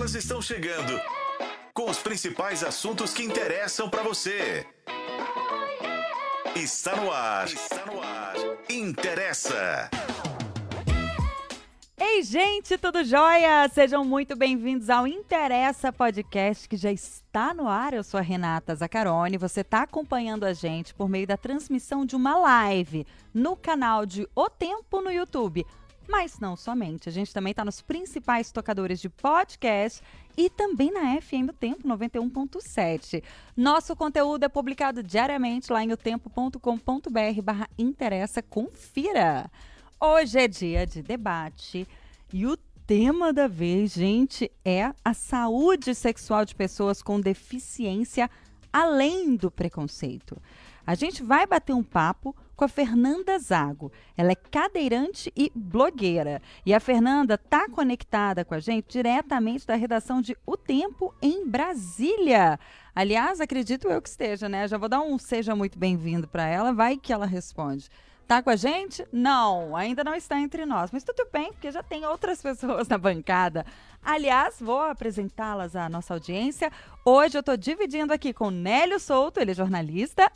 Elas estão chegando com os principais assuntos que interessam para você. Está no ar. Está no ar. Interessa. Ei, gente, tudo jóia? Sejam muito bem-vindos ao Interessa Podcast, que já está no ar. Eu sou a Renata Zacarone. Você está acompanhando a gente por meio da transmissão de uma live no canal de O Tempo no YouTube. Mas não somente, a gente também está nos principais tocadores de podcast e também na FM O Tempo 91.7. Nosso conteúdo é publicado diariamente lá em otempo.com.br barra interessa, confira. Hoje é dia de debate e o tema da vez, gente, é a saúde sexual de pessoas com deficiência além do preconceito. A gente vai bater um papo com a Fernanda Zago. Ela é cadeirante e blogueira. E a Fernanda está conectada com a gente diretamente da redação de O Tempo em Brasília. Aliás, acredito eu que esteja, né? Já vou dar um seja muito bem-vindo para ela, vai que ela responde. Tá com a gente? Não, ainda não está entre nós. Mas tudo bem, porque já tem outras pessoas na bancada. Aliás, vou apresentá-las à nossa audiência. Hoje eu estou dividindo aqui com Nélio Souto, ele é jornalista.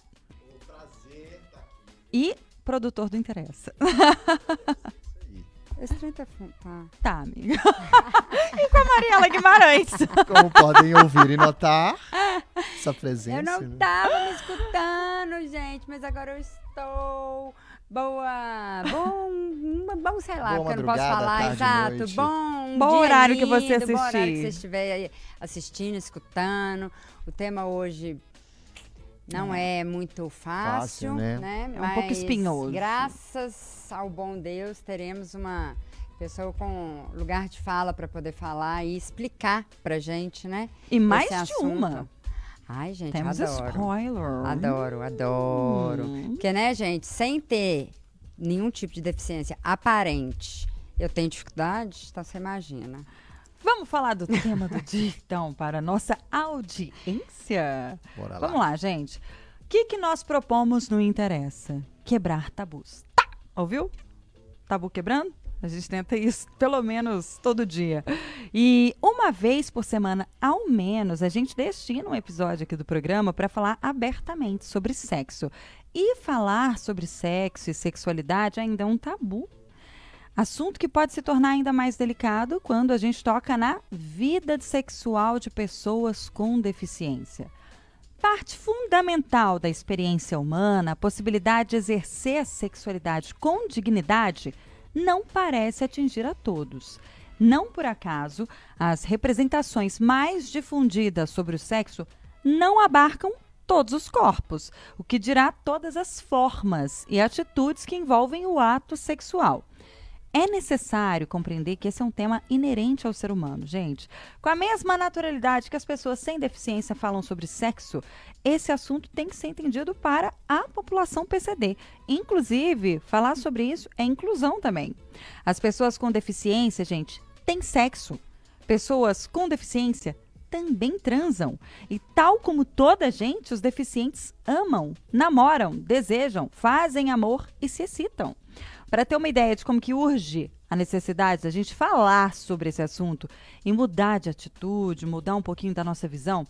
E produtor do Interessa. Esse 30 tá. Tá, amiga. e com a Mariela Guimarães. Como podem ouvir e notar, essa presença. Eu não né? tava me escutando, gente, mas agora eu estou. Boa. Bom. Bom, sei lá, Boa porque eu não posso falar. tarde, exato. noite. Bom. Bom dia horário que lindo, você Bom horário que assistir. você estiver aí assistindo, escutando. O tema hoje. Não é muito fácil, Fácil, né? né? É um pouco Mas, espinhoso. Graças ao bom Deus, teremos uma pessoa com lugar de fala para poder falar e explicar pra gente, né? E mais de assunto. uma. Ai, gente, Temos adoro. spoiler. Adoro, adoro. Hum. Porque, né, gente, sem ter nenhum tipo de deficiência aparente, eu tenho dificuldade, então você imagina. Vamos falar do tema do dia, então, para a nossa audiência? Bora lá. Vamos lá, gente. O que, que nós propomos no Interessa? Quebrar tabus. Tá! Ouviu? Tabu quebrando? A gente tenta isso pelo menos todo dia. E uma vez por semana, ao menos, a gente destina um episódio aqui do programa para falar abertamente sobre sexo. E falar sobre sexo e sexualidade ainda é um tabu Assunto que pode se tornar ainda mais delicado quando a gente toca na vida sexual de pessoas com deficiência. Parte fundamental da experiência humana, a possibilidade de exercer a sexualidade com dignidade, não parece atingir a todos. Não por acaso, as representações mais difundidas sobre o sexo não abarcam todos os corpos, o que dirá todas as formas e atitudes que envolvem o ato sexual. É necessário compreender que esse é um tema inerente ao ser humano, gente. Com a mesma naturalidade que as pessoas sem deficiência falam sobre sexo, esse assunto tem que ser entendido para a população PCD. Inclusive, falar sobre isso é inclusão também. As pessoas com deficiência, gente, têm sexo. Pessoas com deficiência também transam. E tal como toda gente, os deficientes amam, namoram, desejam, fazem amor e se excitam. Para ter uma ideia de como que urge a necessidade da gente falar sobre esse assunto e mudar de atitude, mudar um pouquinho da nossa visão,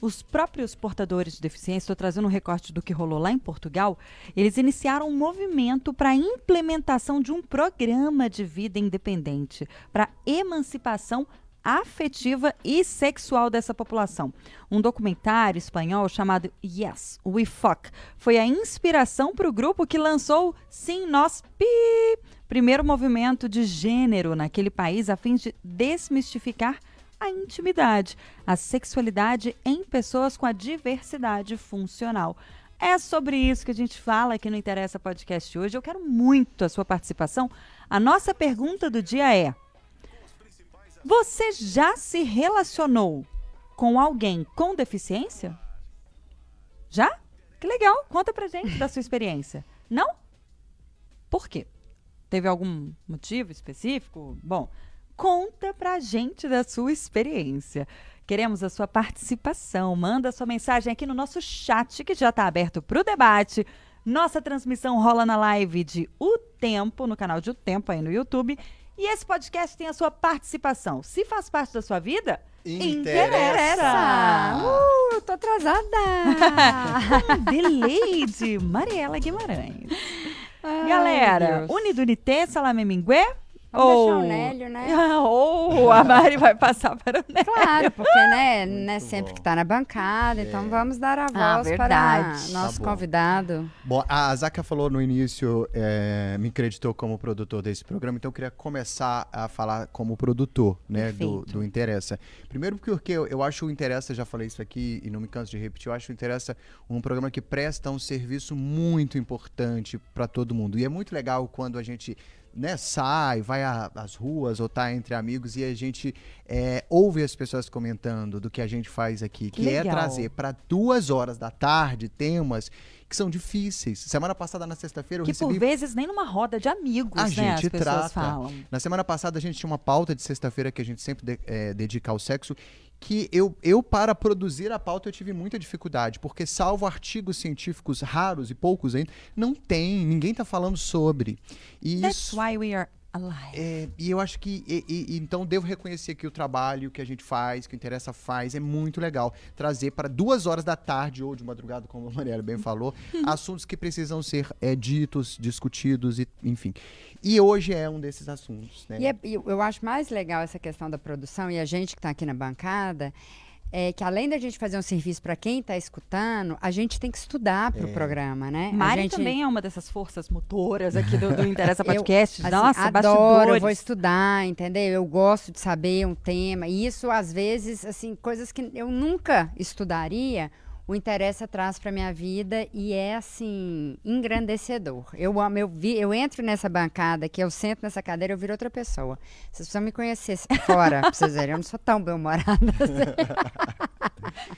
os próprios portadores de deficiência, estou trazendo um recorte do que rolou lá em Portugal, eles iniciaram um movimento para a implementação de um programa de vida independente, para emancipação afetiva e sexual dessa população. Um documentário espanhol chamado Yes, We Fuck foi a inspiração para o grupo que lançou Sim, Nós Pi, primeiro movimento de gênero naquele país a fim de desmistificar a intimidade, a sexualidade em pessoas com a diversidade funcional. É sobre isso que a gente fala aqui no Interessa Podcast hoje. Eu quero muito a sua participação. A nossa pergunta do dia é: você já se relacionou com alguém com deficiência? Já? Que legal. Conta pra gente da sua experiência. Não? Por quê? Teve algum motivo específico? Bom, conta pra gente da sua experiência. Queremos a sua participação. Manda sua mensagem aqui no nosso chat, que já está aberto para o debate. Nossa transmissão rola na live de O Tempo, no canal de O Tempo aí no YouTube. E esse podcast tem a sua participação. Se faz parte da sua vida, Interessa. Uh, eu tô atrasada. Lady Mariela Guimarães. Ai, Galera. Unidunité, salame mingué? Vamos ou... o Nélio, né? Ou a Mari vai passar para o Nélio. Claro, porque né, é Muito sempre bom. que tá na bancada, então vamos dar a Ah, voz verdade. para nosso Tá bom. convidado. Bom, a Zaka falou no início, é, me acreditou como produtor desse programa, então eu queria começar a falar como produtor, né, do, do Interessa. Primeiro porque eu, eu acho o Interessa, já falei isso aqui e não me canso de repetir, eu acho o Interessa um programa que presta um serviço muito importante para todo mundo. E é muito legal quando a gente né, sai, vai às ruas ou tá entre amigos e a gente é, ouve as pessoas comentando do que a gente faz aqui, que, é legal. trazer para duas horas da tarde temas que são difíceis. Semana passada, na sexta-feira, eu Que por recebi vezes nem numa roda de amigos, A né? gente as pessoas trata. falam. Na semana passada a gente tinha uma pauta de sexta-feira que a gente sempre de- eh, dedica ao sexo. Que eu, eu, para produzir a pauta, eu tive muita dificuldade, porque salvo artigos científicos raros e poucos ainda, não tem, ninguém tá falando sobre. E That's isso. why we are. É, e eu acho que. e- e- então, devo reconhecer que o trabalho que a gente faz, que o Interessa faz, é muito legal. Trazer para duas horas da tarde ou de madrugada, como a Mariela bem falou, assuntos que precisam ser é, ditos, discutidos, e, enfim. E hoje é um desses assuntos. Né? E é- e eu acho mais legal essa questão da produção e a gente que está aqui na bancada. É que além da gente fazer um serviço para quem está escutando, a gente tem que estudar para o programa, né? A Mari gente, também é uma dessas forças motoras aqui do, do Interessa Eu, Podcast. assim, Nossa, adoro, bastidores. eu vou estudar, entendeu? Eu gosto de saber um tema. E isso, às vezes, assim, coisas que eu nunca estudaria, o Interessa traz para minha vida e é, assim, engrandecedor. Eu amo, eu, vi, eu entro nessa bancada, que eu sento nessa cadeira, eu viro outra pessoa. Vocês precisam me conhecer fora, pra vocês verem. Eu não sou tão bem-humorada.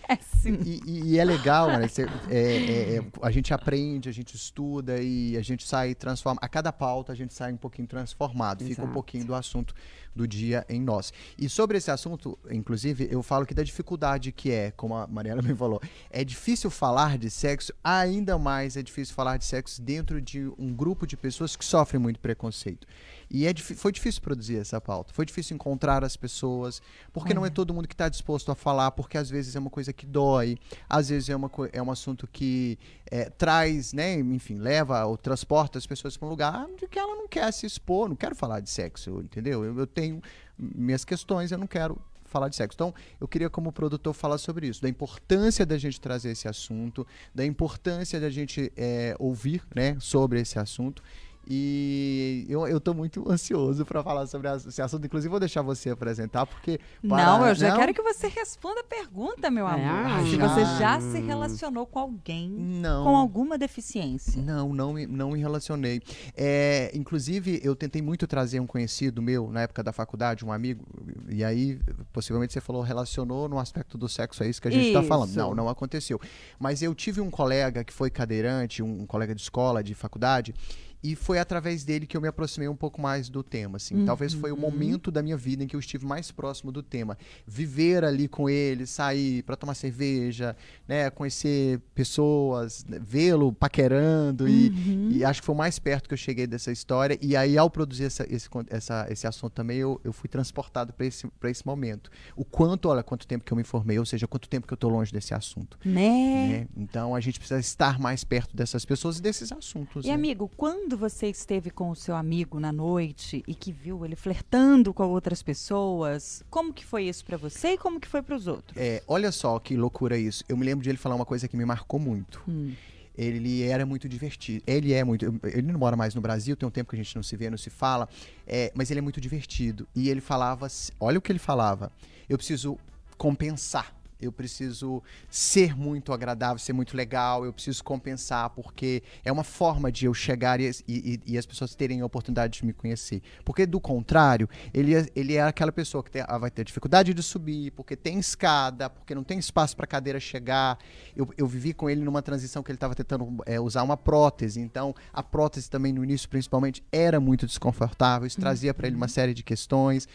É sim. E, e- e é legal, né? Cê- é- é- é- a gente aprende, a gente estuda e a gente sai transforma. A cada pauta a gente sai um pouquinho transformado, fica um Exato. pouquinho do assunto do dia em nós. E sobre esse assunto, inclusive, eu falo que da dificuldade que é, como a Mariana me falou, é difícil falar de sexo, ainda mais é difícil falar de sexo dentro de um grupo de pessoas que sofrem muito preconceito. E é foi difícil produzir essa pauta, foi difícil encontrar as pessoas, porque não é todo mundo que está disposto a falar, porque às vezes é uma coisa que dói, às vezes é, uma, é um assunto que é, traz, né, enfim, leva ou transporta as pessoas para um lugar de que ela não quer se expor, não quero falar de sexo, entendeu? Eu, eu tenho minhas questões, eu não quero falar de sexo. Então, eu queria, como produtor, falar sobre isso, da importância da gente trazer esse assunto, da importância da gente é, ouvir né, sobre esse assunto. E eu, eu tô muito ansioso para falar sobre esse assunto. Inclusive, vou deixar você apresentar, porque. para- Não, eu já Não? quero que você responda a pergunta, meu amor. Ah, Se já. você já se relacionou com alguém Não. com alguma deficiência. Não, não, me- não me relacionei. É, inclusive, eu tentei muito trazer um conhecido meu na época da faculdade, um amigo, e aí, possivelmente, você falou, relacionou no aspecto do sexo, é isso que a gente está falando. Isso. Não, não aconteceu. Mas eu tive um colega que foi cadeirante, um, um colega de escola, de faculdade, e foi através dele que eu me aproximei um pouco mais do tema, assim. Talvez foi o momento da minha vida em que eu estive mais próximo do tema. Viver ali com ele, sair para tomar cerveja, né, conhecer pessoas, né, vê-lo paquerando e, e acho que foi o mais perto que eu cheguei dessa história. E aí, ao produzir essa- esse, essa- esse assunto também, eu, eu fui transportado para esse, pra esse momento. O quanto, olha, quanto tempo que eu me formei, ou seja, quanto tempo que eu tô longe desse assunto. Né? né? Então, a gente precisa estar mais perto dessas pessoas e desses assuntos. E né? amigo, quando você esteve com o seu amigo na noite e que viu ele flertando com outras pessoas, como que foi isso pra você e como que foi pros outros? É, olha só que loucura isso. Eu me lembro de ele falar uma coisa que me marcou muito. Hum. Ele era muito divertido. Ele é muito. Ele não mora mais no Brasil, tem um tempo que a gente não se vê, não se fala. é, mas ele é muito divertido. E ele falava. Olha o que ele falava. Eu preciso compensar. Eu preciso ser muito agradável, ser muito legal. Eu preciso compensar, porque é uma forma de eu chegar e, e- e as pessoas terem a oportunidade de me conhecer. Porque, do contrário, ele é, ele é aquela pessoa que tem- vai ter dificuldade de subir, porque tem escada, porque não tem espaço para cadeira chegar. Eu, eu vivi com ele numa transição que ele estava tentando é, usar uma prótese. Então, a prótese também no início, principalmente, era muito desconfortável. Isso trazia para ele uma série de questões.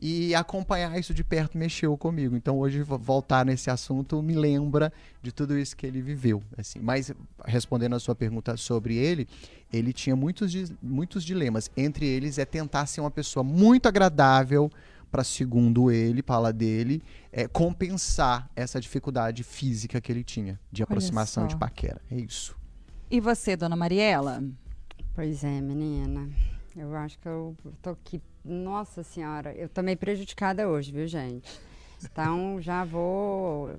E acompanhar isso de perto mexeu comigo. Então hoje vo- voltar nesse assunto me lembra de tudo isso que ele viveu. Assim. Mas respondendo a sua pergunta sobre ele, ele tinha muitos, muitos dilemas. Entre eles é tentar ser uma pessoa muito agradável para, segundo ele, fala dele, é, compensar essa dificuldade física que ele tinha de aproximação só. de paquera. É isso. E você, dona Mariela? Pois é, menina. Eu acho que eu tô aqui. Nossa Senhora, eu meio prejudicada hoje, viu, gente? Então já vou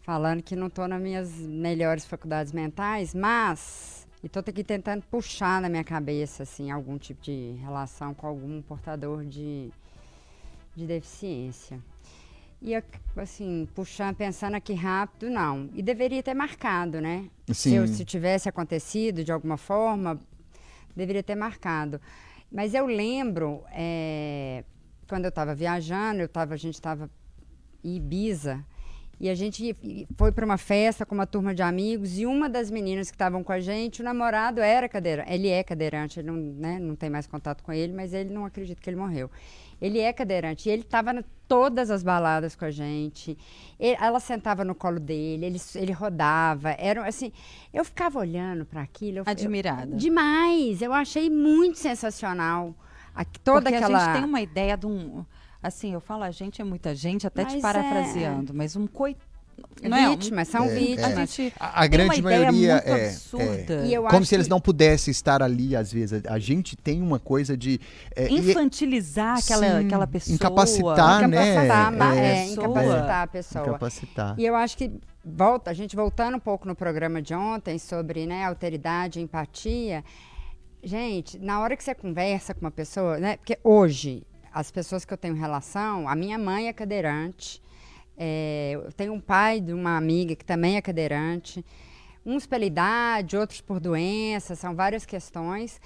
falando que não tô nas minhas melhores faculdades mentais, mas. E tô aqui tentando puxar na minha cabeça, assim, algum tipo de relação com algum portador de, de deficiência. E, assim, puxando, pensando aqui rápido, não. E deveria ter marcado, né? Se, eu- Sim. se tivesse acontecido de alguma forma, deveria ter marcado. Mas eu lembro, eh, quando eu estava viajando, eu tava, a gente estava em Ibiza, e a gente foi para uma festa com uma turma de amigos, e uma das meninas que estavam com a gente, o namorado era cadeirante, ele é cadeirante, ele não, né, não tem mais contato com ele, mas ele não acredita que ele morreu. Ele é cadeirante, e ele estava todas as baladas com a gente, e- ela sentava no colo dele, ele, ele rodava, era assim, eu ficava olhando para aquilo, eu, eu, Admirada. Demais, eu achei muito sensacional. A- toda Porque aquela. a gente tem uma ideia de um. Assim, eu falo, a gente é muita gente, até te Mas parafraseando, mas um coi... Vítimas, são É, vítimas. A gente A, a tem uma grande maioria é, absurda. E eu Como acho se eles não pudessem estar ali, às vezes. A, gente tem uma coisa de. é, e- Infantilizar aquela, Sim, aquela pessoa. incapacitar, né? Incapacitar, ma- É, é, incapacitar a pessoa. incapacitar. E eu acho que volta, a gente voltando um pouco no programa de ontem sobre né, alteridade, empatia. Gente, na hora que você conversa com uma pessoa, né? Porque hoje, as pessoas que eu tenho relação, a minha mãe é cadeirante, é, eu tenho um pai de uma amiga que também é cadeirante, uns pela idade, outros por doença, são várias questões.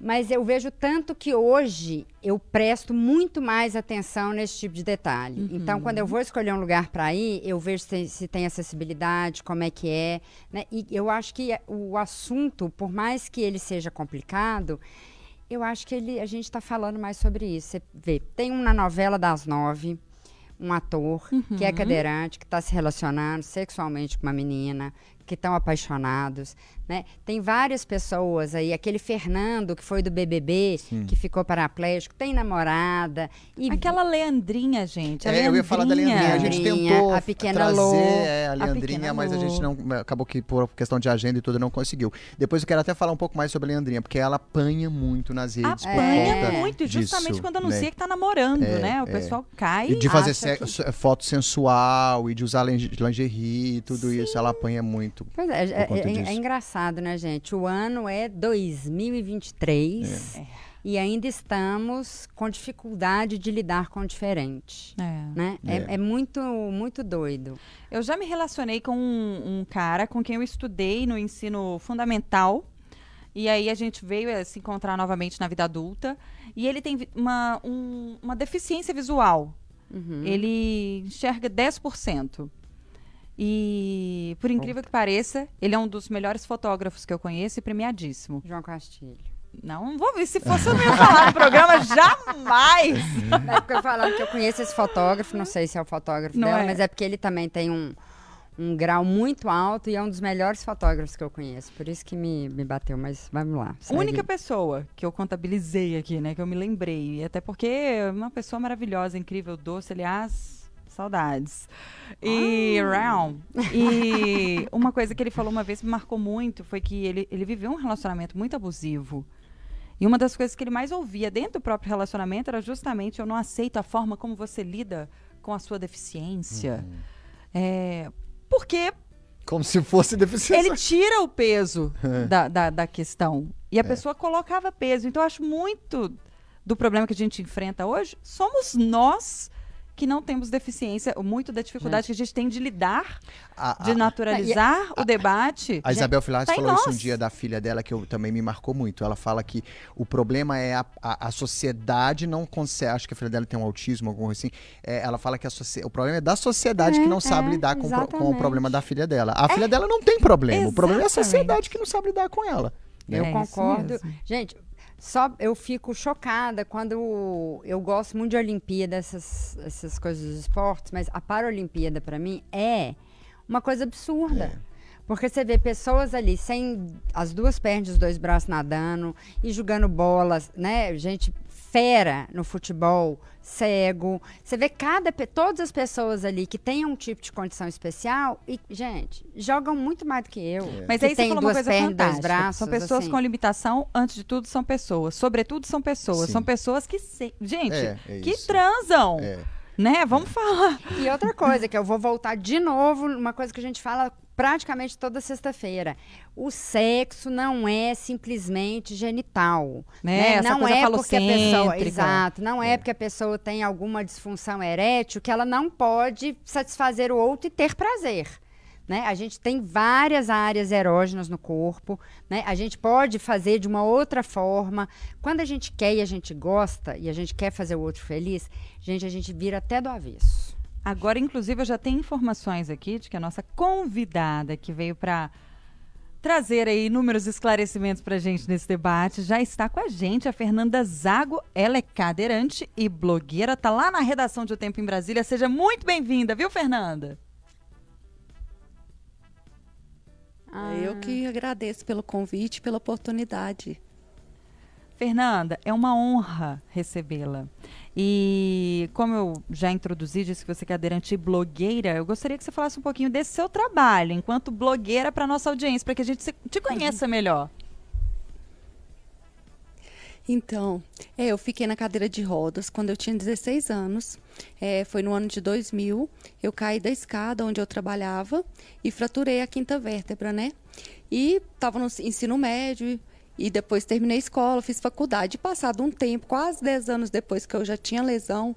Mas eu vejo tanto que hoje eu presto muito mais atenção nesse tipo de detalhe. Então, quando eu vou escolher um lugar para ir, eu vejo se, se tem acessibilidade, como é que é. Né? E eu acho que o assunto, por mais que ele seja complicado, eu acho que ele, a gente está falando mais sobre isso. Você vê, tem um na novela das nove, um ator que é cadeirante, que está se relacionando sexualmente com uma menina, que estão apaixonados, né? Tem várias pessoas aí, aquele Fernando que foi do BBB, que ficou paraplégico, tem namorada e Aquela Leandrinha, gente. A É, eu ia falar da Leandrinha. A gente Leandrinha, tentou a pequena trazer Lô, é, a a Leandrinha, pequena mas a gente não. Acabou que por questão de agenda e tudo não conseguiu. Depois eu quero até falar um pouco mais sobre a Leandrinha, porque ela apanha muito nas redes. por Apanha conta muito, e justamente disso, quando anuncia né? que tá namorando, É, né? O é. pessoal cai. E de fazer se- foto sensual e de usar linge- lingerie e tudo isso, ela apanha muito. Pois é, é, por engraçado, né, gente? O ano é 2023 É. e ainda estamos com dificuldade de lidar com o diferente. É. Né? É, É. é muito, muito doido. Eu já me relacionei com um, um cara com quem eu estudei no ensino fundamental. E aí a gente veio eh, se encontrar novamente na vida adulta. E ele tem uma, um- uma deficiência visual. Uhum. Ele enxerga 10%. E, por incrível que pareça, ele é um dos melhores fotógrafos que eu conheço e premiadíssimo. João Castilho. Não, não vou ver. Se fosse, eu não ia falar no programa jamais. É porque eu falando que eu conheço esse fotógrafo, não sei se é o fotógrafo Não dela, é. mas é porque ele também tem um, um grau muito alto e é um dos melhores fotógrafos que eu conheço. Por isso que me, me bateu, mas vamos lá. A segue. única pessoa que eu contabilizei aqui, né? Que eu me lembrei. E até porque é uma pessoa maravilhosa, incrível, doce, aliás, saudades. E Round. E uma coisa que ele falou uma vez que me marcou muito foi que ele, ele viveu um relacionamento muito abusivo. E uma das coisas que ele mais ouvia dentro do próprio relacionamento era justamente eu não aceito a forma como você lida com a sua deficiência. É, porque Como se fosse deficiência. ele tira o peso da, da, da questão. E a pessoa colocava peso. Então, eu acho muito do problema que a gente enfrenta hoje, somos nós que não temos deficiência, muito da dificuldade que a gente tem de lidar, A- de a- naturalizar o debate. A Isabel Filardes tá falou isso um dia da filha dela, que eu, também me marcou muito. Ela fala que o problema é a, a, a sociedade não consegue. Acho que a filha dela tem um autismo, alguma coisa assim. É, ela fala que a o problema é da sociedade É, que não sabe é, lidar com, com o exatamente. problema da filha dela. A filha dela não tem problema. O problema é a exatamente. sociedade que não sabe lidar com ela. Eu É concordo. Gente, Só eu fico chocada quando eu gosto muito de Olimpíada, essas, essas coisas dos esportes, mas a Paralimpíada para mim é uma coisa absurda. É. Porque você vê pessoas ali sem as duas pernas os dois braços nadando e jogando bolas, né? Gente fera no futebol, cego. Você vê cada todas as pessoas ali que têm um tipo de condição especial e, gente, jogam muito mais do que eu. Mas que aí você tem falou uma duas coisa pernas, dois fantástica. braços, são pessoas assim. com limitação, antes de tudo, são pessoas. Sobretudo, são pessoas. Sim. São pessoas que. Se... Gente, É, é que transam. É. Né? Vamos falar. E outra coisa, que eu vou voltar de novo, uma coisa que a gente fala praticamente toda sexta-feira. O sexo não é simplesmente genital. Né? né? Não é porque a pessoa. Exato. Não é. porque a pessoa tem alguma disfunção erétil que ela não pode satisfazer o outro e ter prazer. Né? A gente tem várias áreas erógenas no corpo, né? A gente pode fazer de uma outra forma. Quando a gente quer e a gente gosta e a gente quer fazer o outro feliz, gente, a gente vira até do avesso. Agora, inclusive, eu já tenho informações aqui de que a nossa convidada que veio para trazer aí inúmeros esclarecimentos para gente nesse debate já está com a gente, a Fernanda Zago. Ela é cadeirante e blogueira, tá lá na redação de O Tempo em Brasília. Seja muito bem-vinda, viu, Fernanda? Ah. Eu que agradeço pelo convite, pela oportunidade. Fernanda, é uma honra recebê-la. E como eu já introduzi, disse que você é cadeirante blogueira, eu gostaria que você falasse um pouquinho desse seu trabalho enquanto blogueira para nossa audiência, para que a gente se- te conheça melhor. Então, é, eu fiquei na cadeira de rodas quando eu tinha 16 anos. É, foi no ano de 2000. Eu caí da escada onde eu trabalhava e fraturei a quinta vértebra, né? E estava no ensino médio e depois terminei a escola, fiz faculdade. Passado um tempo, quase 10 anos depois que eu já tinha lesão,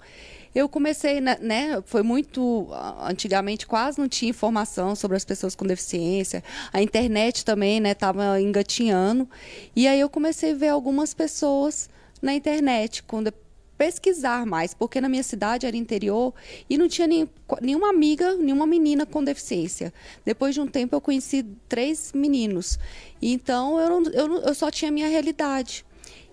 eu comecei, né, né? Foi muito. ah, Antigamente quase não tinha informação sobre as pessoas com deficiência. A internet também, né, estava engatinhando. E aí eu comecei a ver algumas pessoas na internet, quando pesquisar mais, porque na minha cidade era interior e não tinha nem, nenhuma amiga, nenhuma menina com deficiência. Depois de um tempo eu conheci três meninos. Então eu, eu, eu só tinha a minha realidade.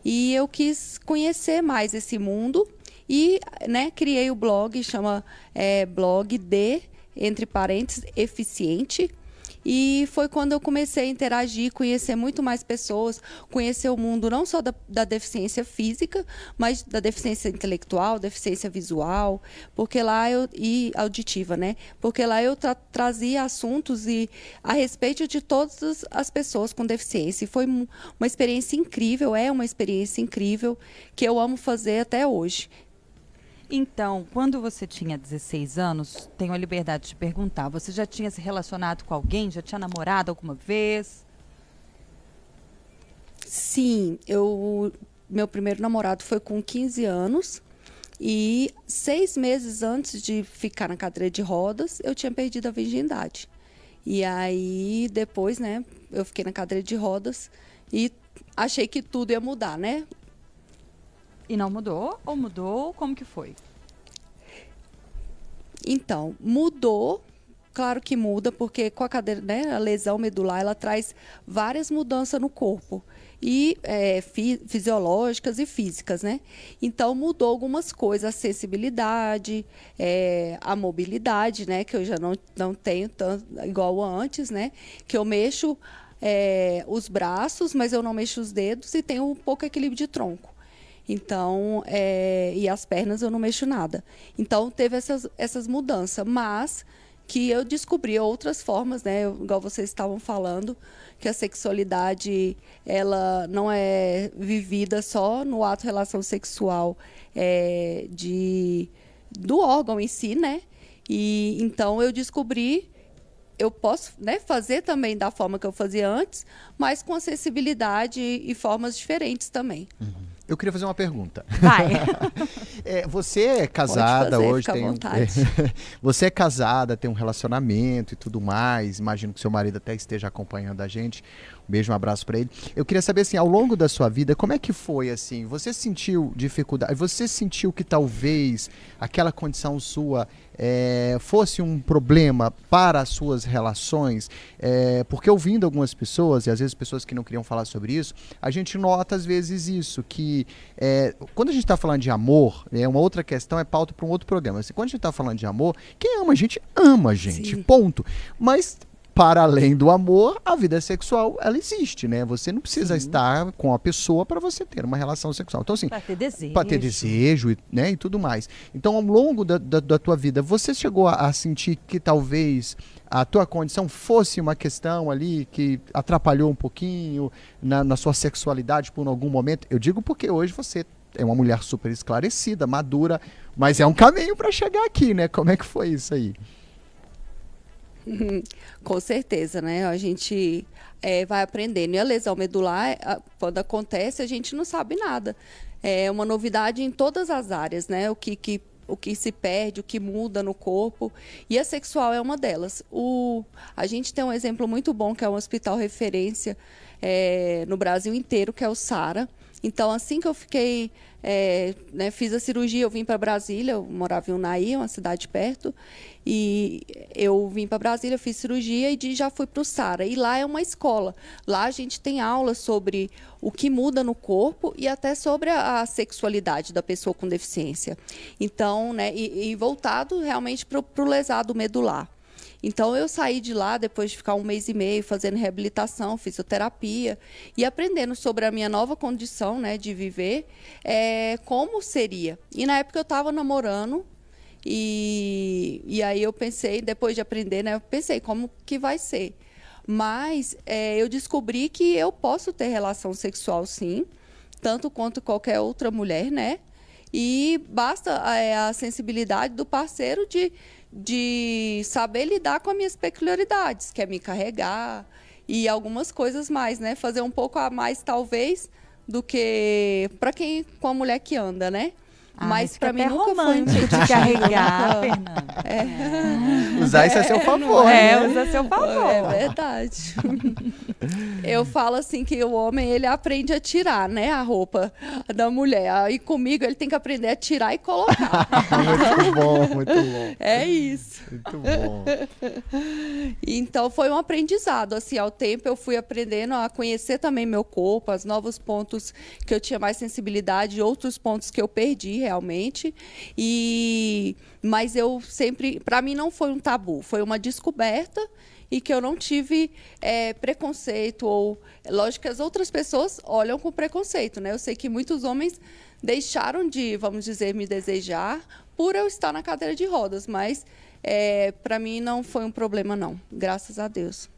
E eu quis conhecer mais esse mundo e né, criei o blog, chama é, blog de, entre parênteses, eficiente. E foi quando eu comecei a interagir, conhecer muito mais pessoas, conhecer o mundo não só da, da deficiência física, mas da deficiência intelectual, deficiência visual, porque lá eu e auditiva, né? Porque lá eu tra- trazia assuntos e a respeito de todas as- as pessoas com deficiência. E foi uma experiência incrível, é uma experiência incrível que eu amo fazer até hoje. Então, quando você tinha 16 anos, tenho a liberdade de perguntar, você já tinha se relacionado com alguém? Já tinha namorado alguma vez? Sim, eu meu primeiro namorado foi com 15 anos e seis meses antes de ficar na cadeira de rodas, eu tinha perdido a virgindade. E aí depois, né, eu fiquei na cadeira de rodas e achei que tudo ia mudar, né? E não mudou? Ou mudou? Como que foi? Então, mudou. Claro que muda, porque com a cadeira, né, a lesão medular, ela traz várias mudanças no corpo. E é, fi- fisiológicas e físicas, né? Então mudou algumas coisas, a sensibilidade, é, a mobilidade, né? Que eu já não, não tenho tanto igual antes, né? Que eu mexo é, os braços, mas eu não mexo os dedos e tenho um pouco equilíbrio de tronco. Então, é, e as pernas eu não mexo nada. Então, teve essas, essas mudanças, mas que eu descobri outras formas, né? Igual vocês estavam falando, que a sexualidade ela não é vivida só no ato relação sexual é, de do órgão em si, né? E então eu descobri eu posso né, fazer também da forma que eu fazia antes, mas com acessibilidade e formas diferentes também. Eu queria fazer uma pergunta. Vai. É, você é casada fazer, hoje, tem um- vontade. você é casada, tem um relacionamento e tudo mais. Imagino que seu marido até esteja acompanhando a gente. Beijo, um abraço para ele. Eu queria saber assim, ao longo da sua vida, como é que foi assim? Você sentiu dificuldade? Você sentiu que talvez aquela condição sua é, fosse um problema para as suas relações? É, porque ouvindo algumas pessoas, e às vezes pessoas que não queriam falar sobre isso, a gente nota às vezes isso, que é, quando a gente está falando de amor, é uma outra questão, é pauta para um outro programa. Assim, quando a gente está falando de amor, quem ama a gente, ama a gente, Sim. ponto. Mas para além do amor, a vida sexual ela existe, né? Você não precisa Sim. estar com a pessoa para você ter uma relação sexual. Então assim, para ter desejo, para ter desejo, né, e tudo mais. Então ao longo da, da, da tua vida, você chegou a, a, sentir que talvez a tua condição fosse uma questão ali que atrapalhou um pouquinho na, na sua sexualidade por algum momento? Eu digo porque hoje você é uma mulher super esclarecida, madura, mas é um caminho para chegar aqui, né? Como é que foi isso aí? Com certeza, né? A gente é, vai aprendendo. E a lesão medular, quando acontece, a gente não sabe nada. É uma novidade em todas as áreas, né? O que, que o que se perde, o que muda no corpo. E a sexual é uma delas. O, a gente tem um exemplo muito bom, que é um hospital referência é, no Brasil inteiro, que é o SARA. Então, assim que eu fiquei, é, né, fiz a cirurgia, eu vim para Brasília, eu morava em Unai, uma cidade perto, e eu vim para Brasília, fiz cirurgia e já fui para o Sara. E lá é uma escola. Lá a gente tem aulas sobre o que muda no corpo e até sobre a, a sexualidade da pessoa com deficiência. Então, né, e, e voltado realmente para o lesado medular. Então eu saí de lá depois de ficar um mês e meio fazendo reabilitação, fisioterapia e aprendendo sobre a minha nova condição, né, de viver, é, como seria. E na época eu estava namorando e, e aí eu pensei, depois de aprender, né, eu pensei como que vai ser. Mas é, eu descobri que eu posso ter relação sexual sim, tanto quanto qualquer outra mulher, né? E basta é, a sensibilidade do parceiro de, de saber lidar com as minhas peculiaridades, que é me carregar e algumas coisas mais, né? Fazer um pouco a mais, talvez, do que para quem com a mulher que anda, né? Ah, mas para mim nunca romântico foi de carregar, Fernanda. É. Usar isso a seu favor. É, né? usa a seu favor. É verdade. Eu falo assim que o homem ele aprende a tirar, né, a roupa da mulher. E comigo ele tem que aprender a tirar e colocar. muito bom, muito bom. É isso. Muito bom. Então foi um aprendizado. Assim, ao tempo eu fui aprendendo a conhecer também meu corpo, os novos pontos que eu tinha mais sensibilidade, outros pontos que eu perdi realmente. E mas eu sempre, para mim não foi um tabu, foi uma descoberta e que eu não tive é, preconceito ou lógico que as outras pessoas olham com preconceito, né? Eu sei que muitos homens deixaram de, vamos dizer, me desejar por eu estar na cadeira de rodas, mas é, para mim não foi um problema não, graças a Deus.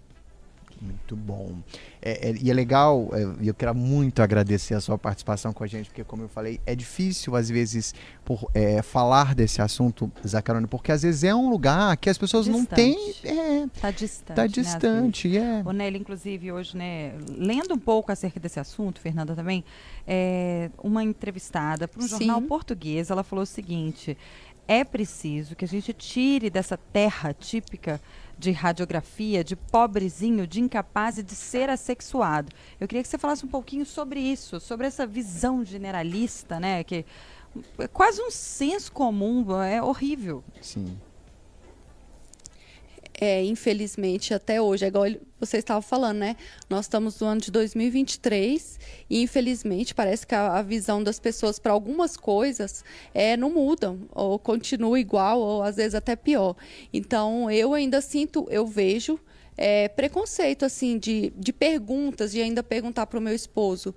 Muito bom. É, é, e é legal, é, e eu quero muito agradecer a sua participação com a gente, porque, como eu falei, é difícil, às vezes, por, é, falar desse assunto, Zacarone, porque às vezes é um lugar que as pessoas distante. não têm. É, tá distante. Tá distante, né, é. O Nelly, inclusive, hoje, né, lendo um pouco acerca desse assunto, Fernanda também, é, uma entrevistada para um Sim. jornal português, ela falou o seguinte: é preciso que a gente tire dessa terra típica de radiografia, de pobrezinho, de incapaz e de ser assexuado. Eu queria que você falasse um pouquinho sobre isso, sobre essa visão generalista, né? Que é quase um senso comum, é horrível. Sim é, infelizmente, até hoje, é igual você estava falando, né? Nós estamos no ano de 2023 e, infelizmente, parece que a, a visão das pessoas para algumas coisas é, não mudam, ou continua igual, ou às vezes até pior. Então, eu ainda sinto, eu vejo é, preconceito, assim, de, de perguntas, de ainda perguntar para o meu esposo: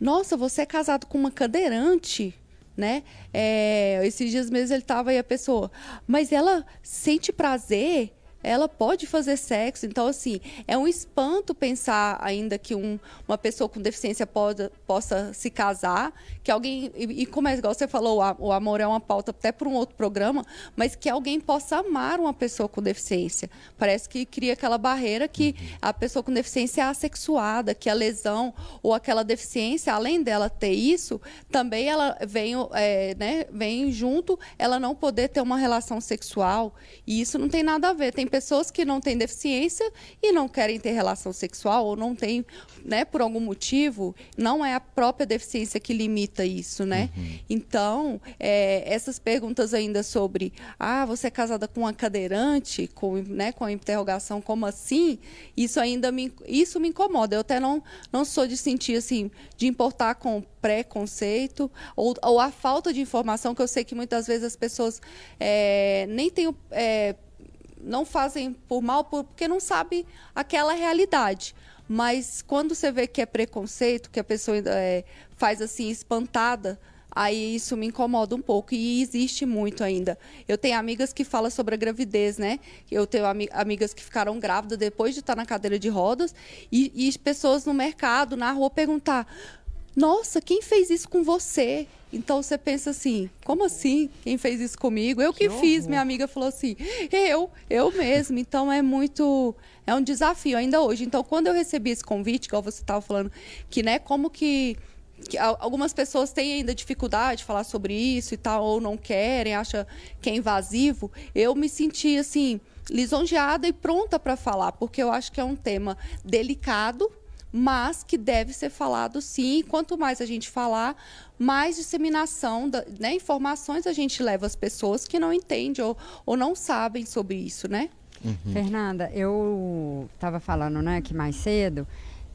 Nossa, você é casado com uma cadeirante? né? É, esses dias mesmo ele estava aí a pessoa, mas ela sente prazer ela pode fazer sexo. Então, assim, é um espanto pensar ainda que um, uma pessoa com deficiência pode, possa se casar, que alguém. E, e como é igual você falou, o, amor é uma pauta até para um outro programa, mas que alguém possa amar uma pessoa com deficiência. Parece que cria aquela barreira que a pessoa com deficiência é assexuada, que a lesão ou aquela deficiência, além dela ter isso, também ela vem, é, né, vem junto ela não poder ter uma relação sexual. E isso não tem nada a ver. Tem tem pessoas que não têm deficiência e não querem ter relação sexual ou não têm, né, por algum motivo, não é a própria deficiência que limita isso, né? Uhum. Então, é, essas perguntas ainda sobre, ah, você é casada com uma cadeirante, com, né, com a interrogação, como assim? Isso ainda me, isso me incomoda. Eu até não, não sou de sentir assim, de importar com preconceito ou, ou a falta de informação que eu sei que muitas vezes as pessoas é, nem têm é, não fazem por mal porque não sabe aquela realidade. Mas quando você vê que é preconceito, que a pessoa é, faz assim espantada, aí isso me incomoda um pouco e existe muito ainda. Eu tenho amigas que falam sobre a gravidez, né? Eu tenho amigas que ficaram grávidas depois de estar na cadeira de rodas e, e pessoas no mercado, na rua perguntar: "Nossa, quem fez isso com você?" Então você pensa assim, como assim? Quem fez isso comigo? Eu que, que fiz. Minha amiga falou assim, eu, eu mesmo. Então é muito, é um desafio ainda hoje. Então quando eu recebi esse convite, igual você estava falando, que né, como que, que algumas pessoas têm ainda dificuldade de falar sobre isso e tal, ou não querem, acha que é invasivo, eu me senti assim lisonjeada e pronta para falar, porque eu acho que é um tema delicado, mas que deve ser falado sim. Quanto mais a gente falar, mais disseminação, da, né, informações a gente leva às pessoas que não entendem ou, ou não sabem sobre isso, né? Uhum. Fernanda, eu estava falando né, aqui mais cedo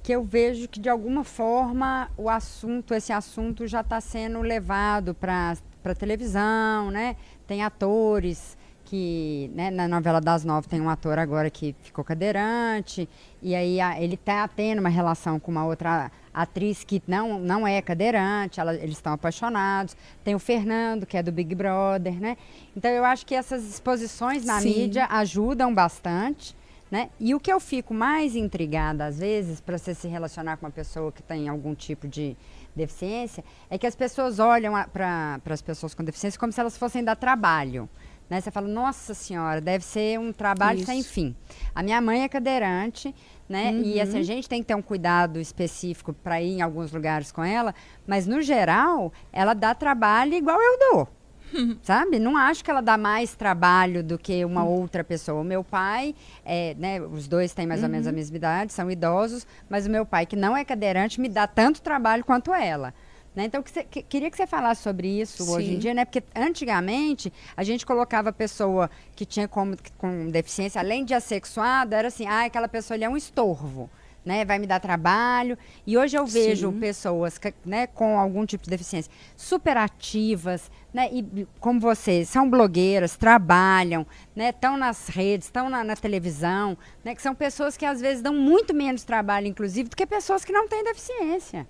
que eu vejo que de alguma forma o assunto, esse assunto já está sendo levado para para televisão, né? Tem atores que né, na novela das nove tem um ator agora que ficou cadeirante e aí a, ele está tendo uma relação com uma outra atriz que não, não é cadeirante, ela, eles estão apaixonados. Tem o Fernando, que é do Big Brother, né? Então eu acho que essas exposições na Sim. mídia ajudam bastante. Né? E o que eu fico mais intrigada, às vezes, para você se relacionar com uma pessoa que tem algum tipo de deficiência, é que as pessoas olham para as pessoas com deficiência como se elas fossem dar trabalho. Né? Você fala, nossa senhora, deve ser um trabalho Isso. sem fim. A minha mãe é cadeirante, né? Uhum. E assim, a gente tem que ter um cuidado específico para ir em alguns lugares com ela, mas no geral, ela dá trabalho igual eu dou. Sabe? Não acho que ela dá mais trabalho do que uma uhum. outra pessoa. O meu pai, é, né, os dois têm mais ou menos a uhum. mesma idade, são idosos, mas o meu pai, que não é cadeirante, me dá tanto trabalho quanto ela. Né? Então, que cê, que, queria que você falasse sobre isso Sim. hoje em dia, né? Porque antigamente a gente colocava a pessoa que tinha como, com deficiência, além de assexuada, era assim, ah, aquela pessoa ali é um estorvo. Né, vai me dar trabalho. E hoje eu vejo Sim. pessoas né, com algum tipo de deficiência super ativas, né, e como vocês, são blogueiras, trabalham, estão né, nas redes, estão na, na, televisão, né, que são pessoas que às vezes dão muito menos trabalho, inclusive, do que pessoas que não têm deficiência.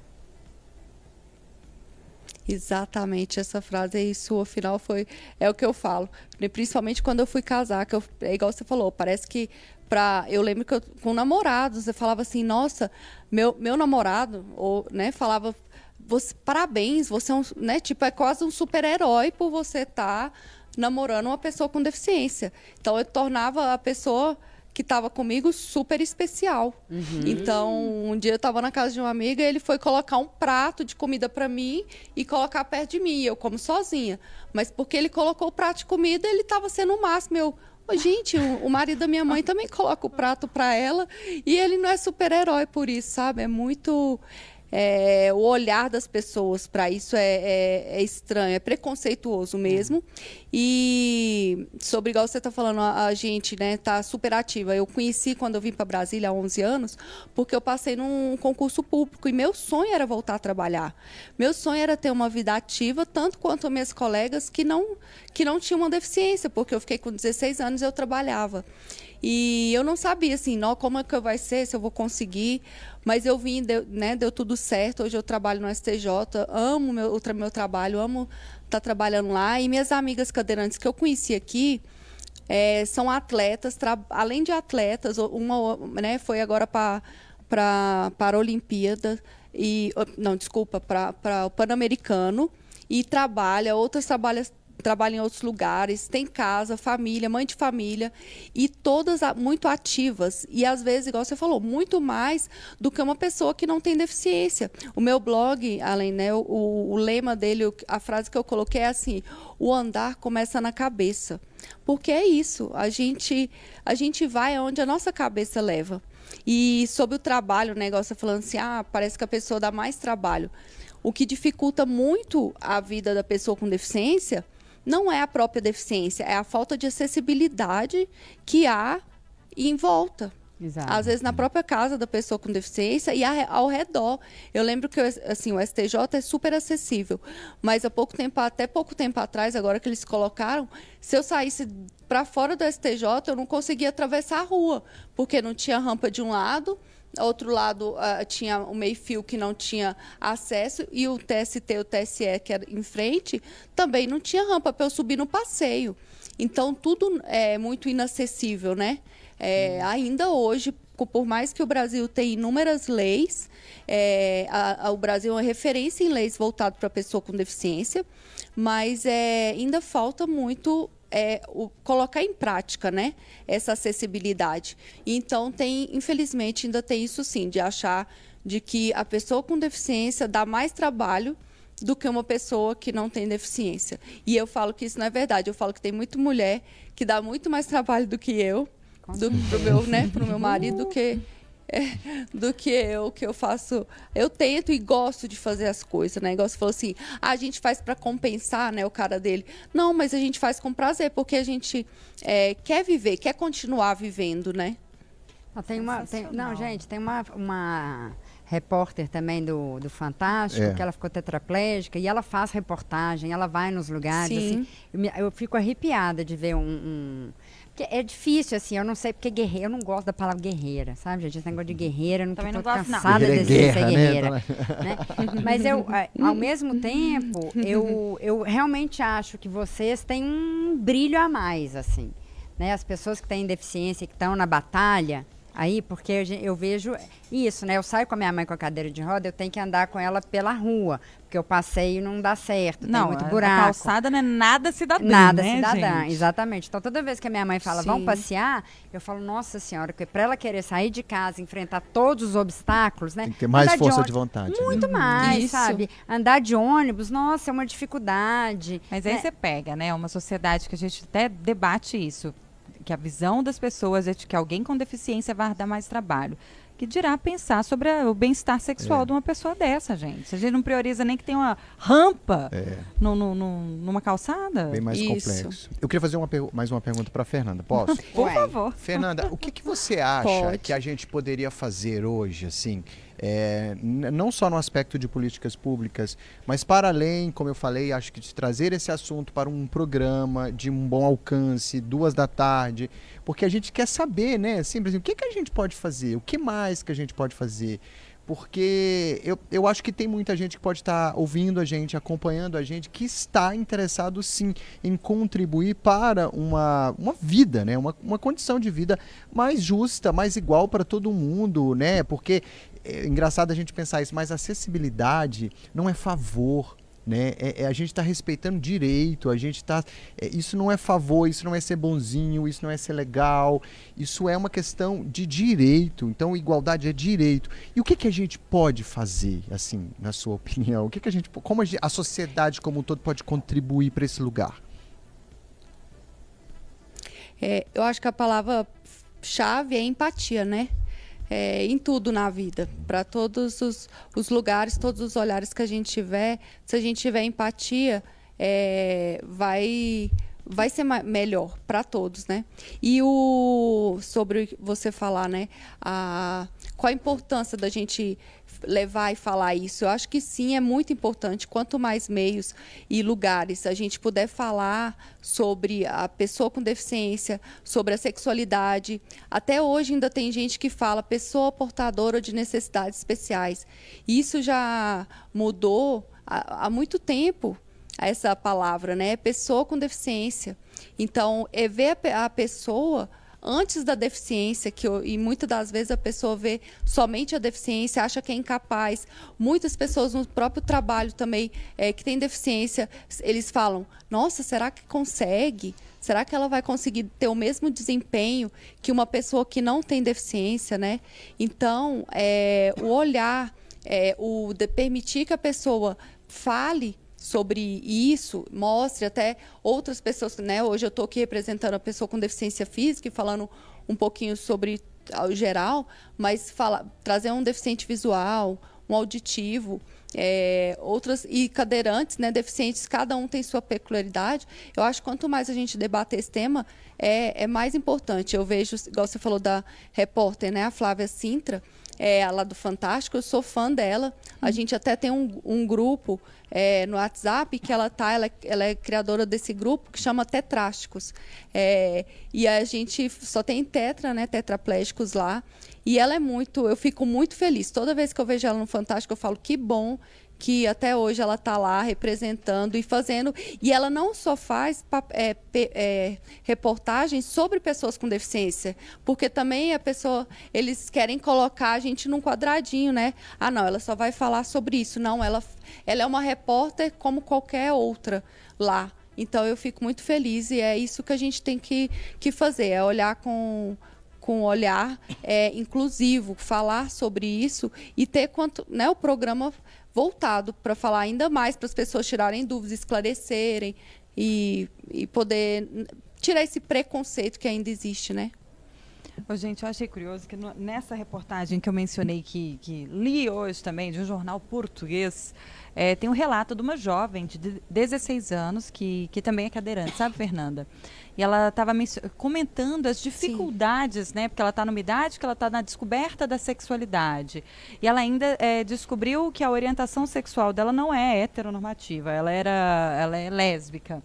Exatamente essa frase aí sua final foi é o que eu falo, principalmente quando eu fui casar, que eu, é igual você falou, parece que para eu lembro que eu, com namorados, você falava assim, nossa, meu meu namorado ou, né, falava você, parabéns, você é um, né, tipo é quase um super-herói por você estar tá namorando uma pessoa com deficiência. Então eu tornava a pessoa que estava comigo super especial. Uhum. Então, um dia eu estava na casa de uma amiga e ele foi colocar um prato de comida para mim e colocar perto de mim. Eu como sozinha. Mas porque ele colocou o prato de comida, ele estava sendo o máximo. Eu, oh, gente, o, o, marido da minha mãe também coloca o prato para ela e ele não é super-herói por isso, sabe? É muito é, o olhar das pessoas para isso é, é, é, estranho, é preconceituoso mesmo. E sobre, igual você está falando, a, a, gente né, tá super ativa. Eu conheci quando eu vim para Brasília há 11 anos, porque eu passei num concurso público e meu sonho era voltar a trabalhar. Meu sonho era ter uma vida ativa, tanto quanto minhas colegas que não, que não tinham uma deficiência, porque eu fiquei com 16 anos e eu trabalhava. E eu não sabia, assim, não, como é que vai ser, se eu vou conseguir. Mas eu vim, deu, né, deu tudo certo. Hoje eu trabalho no STJ, amo meu, o meu trabalho, amo estar tá trabalhando lá. E minhas amigas cadeirantes que eu conheci aqui é, são atletas, além de atletas, uma né, foi agora para para a Olimpíada e não desculpa para o Pan-Americano e trabalha outras trabalham trabalha em outros lugares, tem casa, família, mãe de família, e todas muito ativas. E às vezes, igual você falou, muito mais do que uma pessoa que não tem deficiência. O meu blog, além, né, o, o lema dele, a frase que eu coloquei é assim: o andar começa na cabeça. Porque é isso, a gente, a gente vai aonde a nossa cabeça leva. E sobre o trabalho, o negócio falando assim, ah, parece que a pessoa dá mais trabalho. O que dificulta muito a vida da pessoa com deficiência não é a própria deficiência, é a falta de acessibilidade que há em volta. Exato. Às vezes na própria casa da pessoa com deficiência e ao redor. Eu lembro que assim, o STJ é super acessível, mas há pouco tempo, até pouco tempo atrás, agora que eles colocaram, se eu saísse para fora do STJ, eu não conseguia atravessar a rua, porque não tinha rampa de um lado, outro lado ah, tinha o meio-fio que não tinha acesso e o TST, o TSE que era em frente, também não tinha rampa para eu subir no passeio. Então tudo é muito inacessível, né? É, ainda hoje, por mais que o Brasil tenha inúmeras leis, é, a- a- o Brasil é uma referência em leis voltadas para a pessoa com deficiência, mas é, ainda falta muito é, o- colocar em prática né, essa acessibilidade. Então, tem, infelizmente, ainda tem isso sim, de achar de que a pessoa com deficiência dá mais trabalho do que uma pessoa que não tem deficiência. E eu falo que isso não é verdade. Eu falo que tem muita mulher que dá muito mais trabalho do que eu, do, pro meu, né, pro meu marido, do que do que eu, que eu faço. Eu tento e gosto de fazer as coisas, né? Igual você falou assim, ah, a gente faz para compensar, né, o cara dele. Não, mas a gente faz com prazer, porque a gente é, quer viver, quer continuar vivendo, né? Ah, tem uma, tem- não, gente, tem uma, uma repórter também do, do Fantástico, É. que ela ficou tetraplégica, e ela faz reportagem, ela vai nos lugares, Sim. assim, eu, me- eu fico arrepiada de ver um... um- porque é difícil, assim, eu não sei, porque guerreira, eu não gosto da palavra guerreira, sabe, gente? Esse negócio de guerreira, eu não Também tô não gosto, não. cansada Guerreira é de ser guerra, né? guerreira. né? Mas eu, a- ao mesmo tempo, eu, eu realmente acho que vocês têm um brilho a mais, assim. Né? As pessoas que têm deficiência, que estão na batalha, aí, porque eu, eu vejo isso, né? Eu saio com a minha mãe com a cadeira de roda, eu tenho que andar com ela pela rua, porque eu passeio não dá certo, Não, tem muito a- buraco. a calçada não é nada cidadã, Nada né, cidadã, gente? exatamente. Então, toda vez que a minha mãe fala, vamos Sim. passear, eu falo, nossa senhora, que para ela querer sair de casa, enfrentar todos os obstáculos, né? Tem que ter mais Andar força ônibus- de vontade. né? Muito mais, Isso. sabe? Andar de ônibus, nossa, é uma dificuldade. Mas aí né? você pega, né? Uma sociedade que a gente até debate isso, que a visão das pessoas é de que alguém com deficiência vai dar mais trabalho. Que dirá pensar sobre a- o bem-estar sexual É. de uma pessoa dessa, gente. A gente não prioriza nem que tem uma rampa É, no, no- no- numa calçada. bem mais Isso. complexo. Eu queria fazer uma mais uma pergunta para Fernanda, posso? Por Ué. favor. Fernanda, o que, que você acha Pode. que a gente poderia fazer hoje, assim, é, não só no aspecto de políticas públicas, mas para além, como eu falei, acho que de trazer esse assunto para um programa de um bom alcance, duas da tarde, porque a gente quer saber, né, assim, o que, que a gente pode fazer, o que mais que a gente pode fazer, porque eu, eu acho que tem muita gente que pode estar ouvindo a gente, acompanhando a gente, que está interessado sim em contribuir para uma, uma vida, né? Uma, uma condição de vida mais justa, mais igual para todo mundo, né? Porque é engraçado a gente pensar isso, mas acessibilidade não é favor. Né? É, é a gente está respeitando direito, a gente tá. é, isso não é favor, isso não é ser bonzinho, isso não é ser legal, isso é uma questão de direito. Então, igualdade é direito. E o que, que a gente pode fazer, assim, na sua opinião? O que, que a gente, como a, a sociedade como um todo pode contribuir para esse lugar? É, eu acho que a palavra chave é empatia, né? É, em tudo na vida, para todos os, os lugares, todos os olhares que a gente tiver, se a gente tiver empatia, é, vai vai ser melhor para todos, né? E o sobre você falar, né? A, qual a importância da gente levar e falar isso? Eu acho que sim, é muito importante. Quanto mais meios e lugares a gente puder falar sobre a pessoa com deficiência, sobre a sexualidade. Até hoje ainda tem gente que fala pessoa portadora de necessidades especiais. Isso já mudou há, há muito tempo essa palavra, né? Pessoa com deficiência. Então, é ver a, a pessoa antes da deficiência, que eu, e muitas das vezes a pessoa vê somente a deficiência, acha que é incapaz. Muitas pessoas no próprio trabalho também é, que tem deficiência, eles falam: nossa, será que consegue? Será que ela vai conseguir ter o mesmo desempenho que uma pessoa que não tem deficiência, né? Então, é, o olhar, é, o de permitir que a pessoa fale sobre isso, mostre até outras pessoas, né? Hoje eu estou aqui representando a pessoa com deficiência física e falando um pouquinho sobre o geral, mas fala, trazer um deficiente visual, um auditivo, é, outras e cadeirantes, né, deficientes, cada um tem sua peculiaridade. Eu acho que quanto mais a gente debater esse tema, é, é mais importante. Eu vejo, igual você falou da repórter, né, a Flávia Sintra, é, lá do Fantástico, eu sou fã dela. A hum. gente até tem um, um grupo é, no WhatsApp que ela tá, ela, ela, é criadora desse grupo que chama Tetrásticos. É, e a gente só tem tetra, né, tetraplégicos lá. E ela é muito, eu fico muito feliz. Toda vez que eu vejo ela no Fantástico, eu falo que bom que até hoje ela está lá representando e fazendo. E ela não só faz é, é, reportagens sobre pessoas com deficiência, porque também a pessoa, eles querem colocar a gente num quadradinho, né? Ah, não, ela só vai falar sobre isso. Não, ela, ela é uma repórter como qualquer outra lá. Então eu fico muito feliz e é isso que a gente tem que, que fazer, é olhar com com um olhar é, inclusivo, falar sobre isso e ter quanto, né, o programa voltado para falar ainda mais para as pessoas tirarem dúvidas, esclarecerem e, e poder tirar esse preconceito que ainda existe, né? Ô, gente, eu achei curioso que nessa reportagem que eu mencionei, que, que li hoje também, de um jornal português, é, tem um relato de uma jovem de 16 anos que, que também é cadeirante, sabe, Fernanda? E ela estava comentando as dificuldades, Sim. né? Porque ela está numa idade que ela está na descoberta da sexualidade. E ela ainda é, descobriu que a orientação sexual dela não é heteronormativa, ela era, ela é lésbica.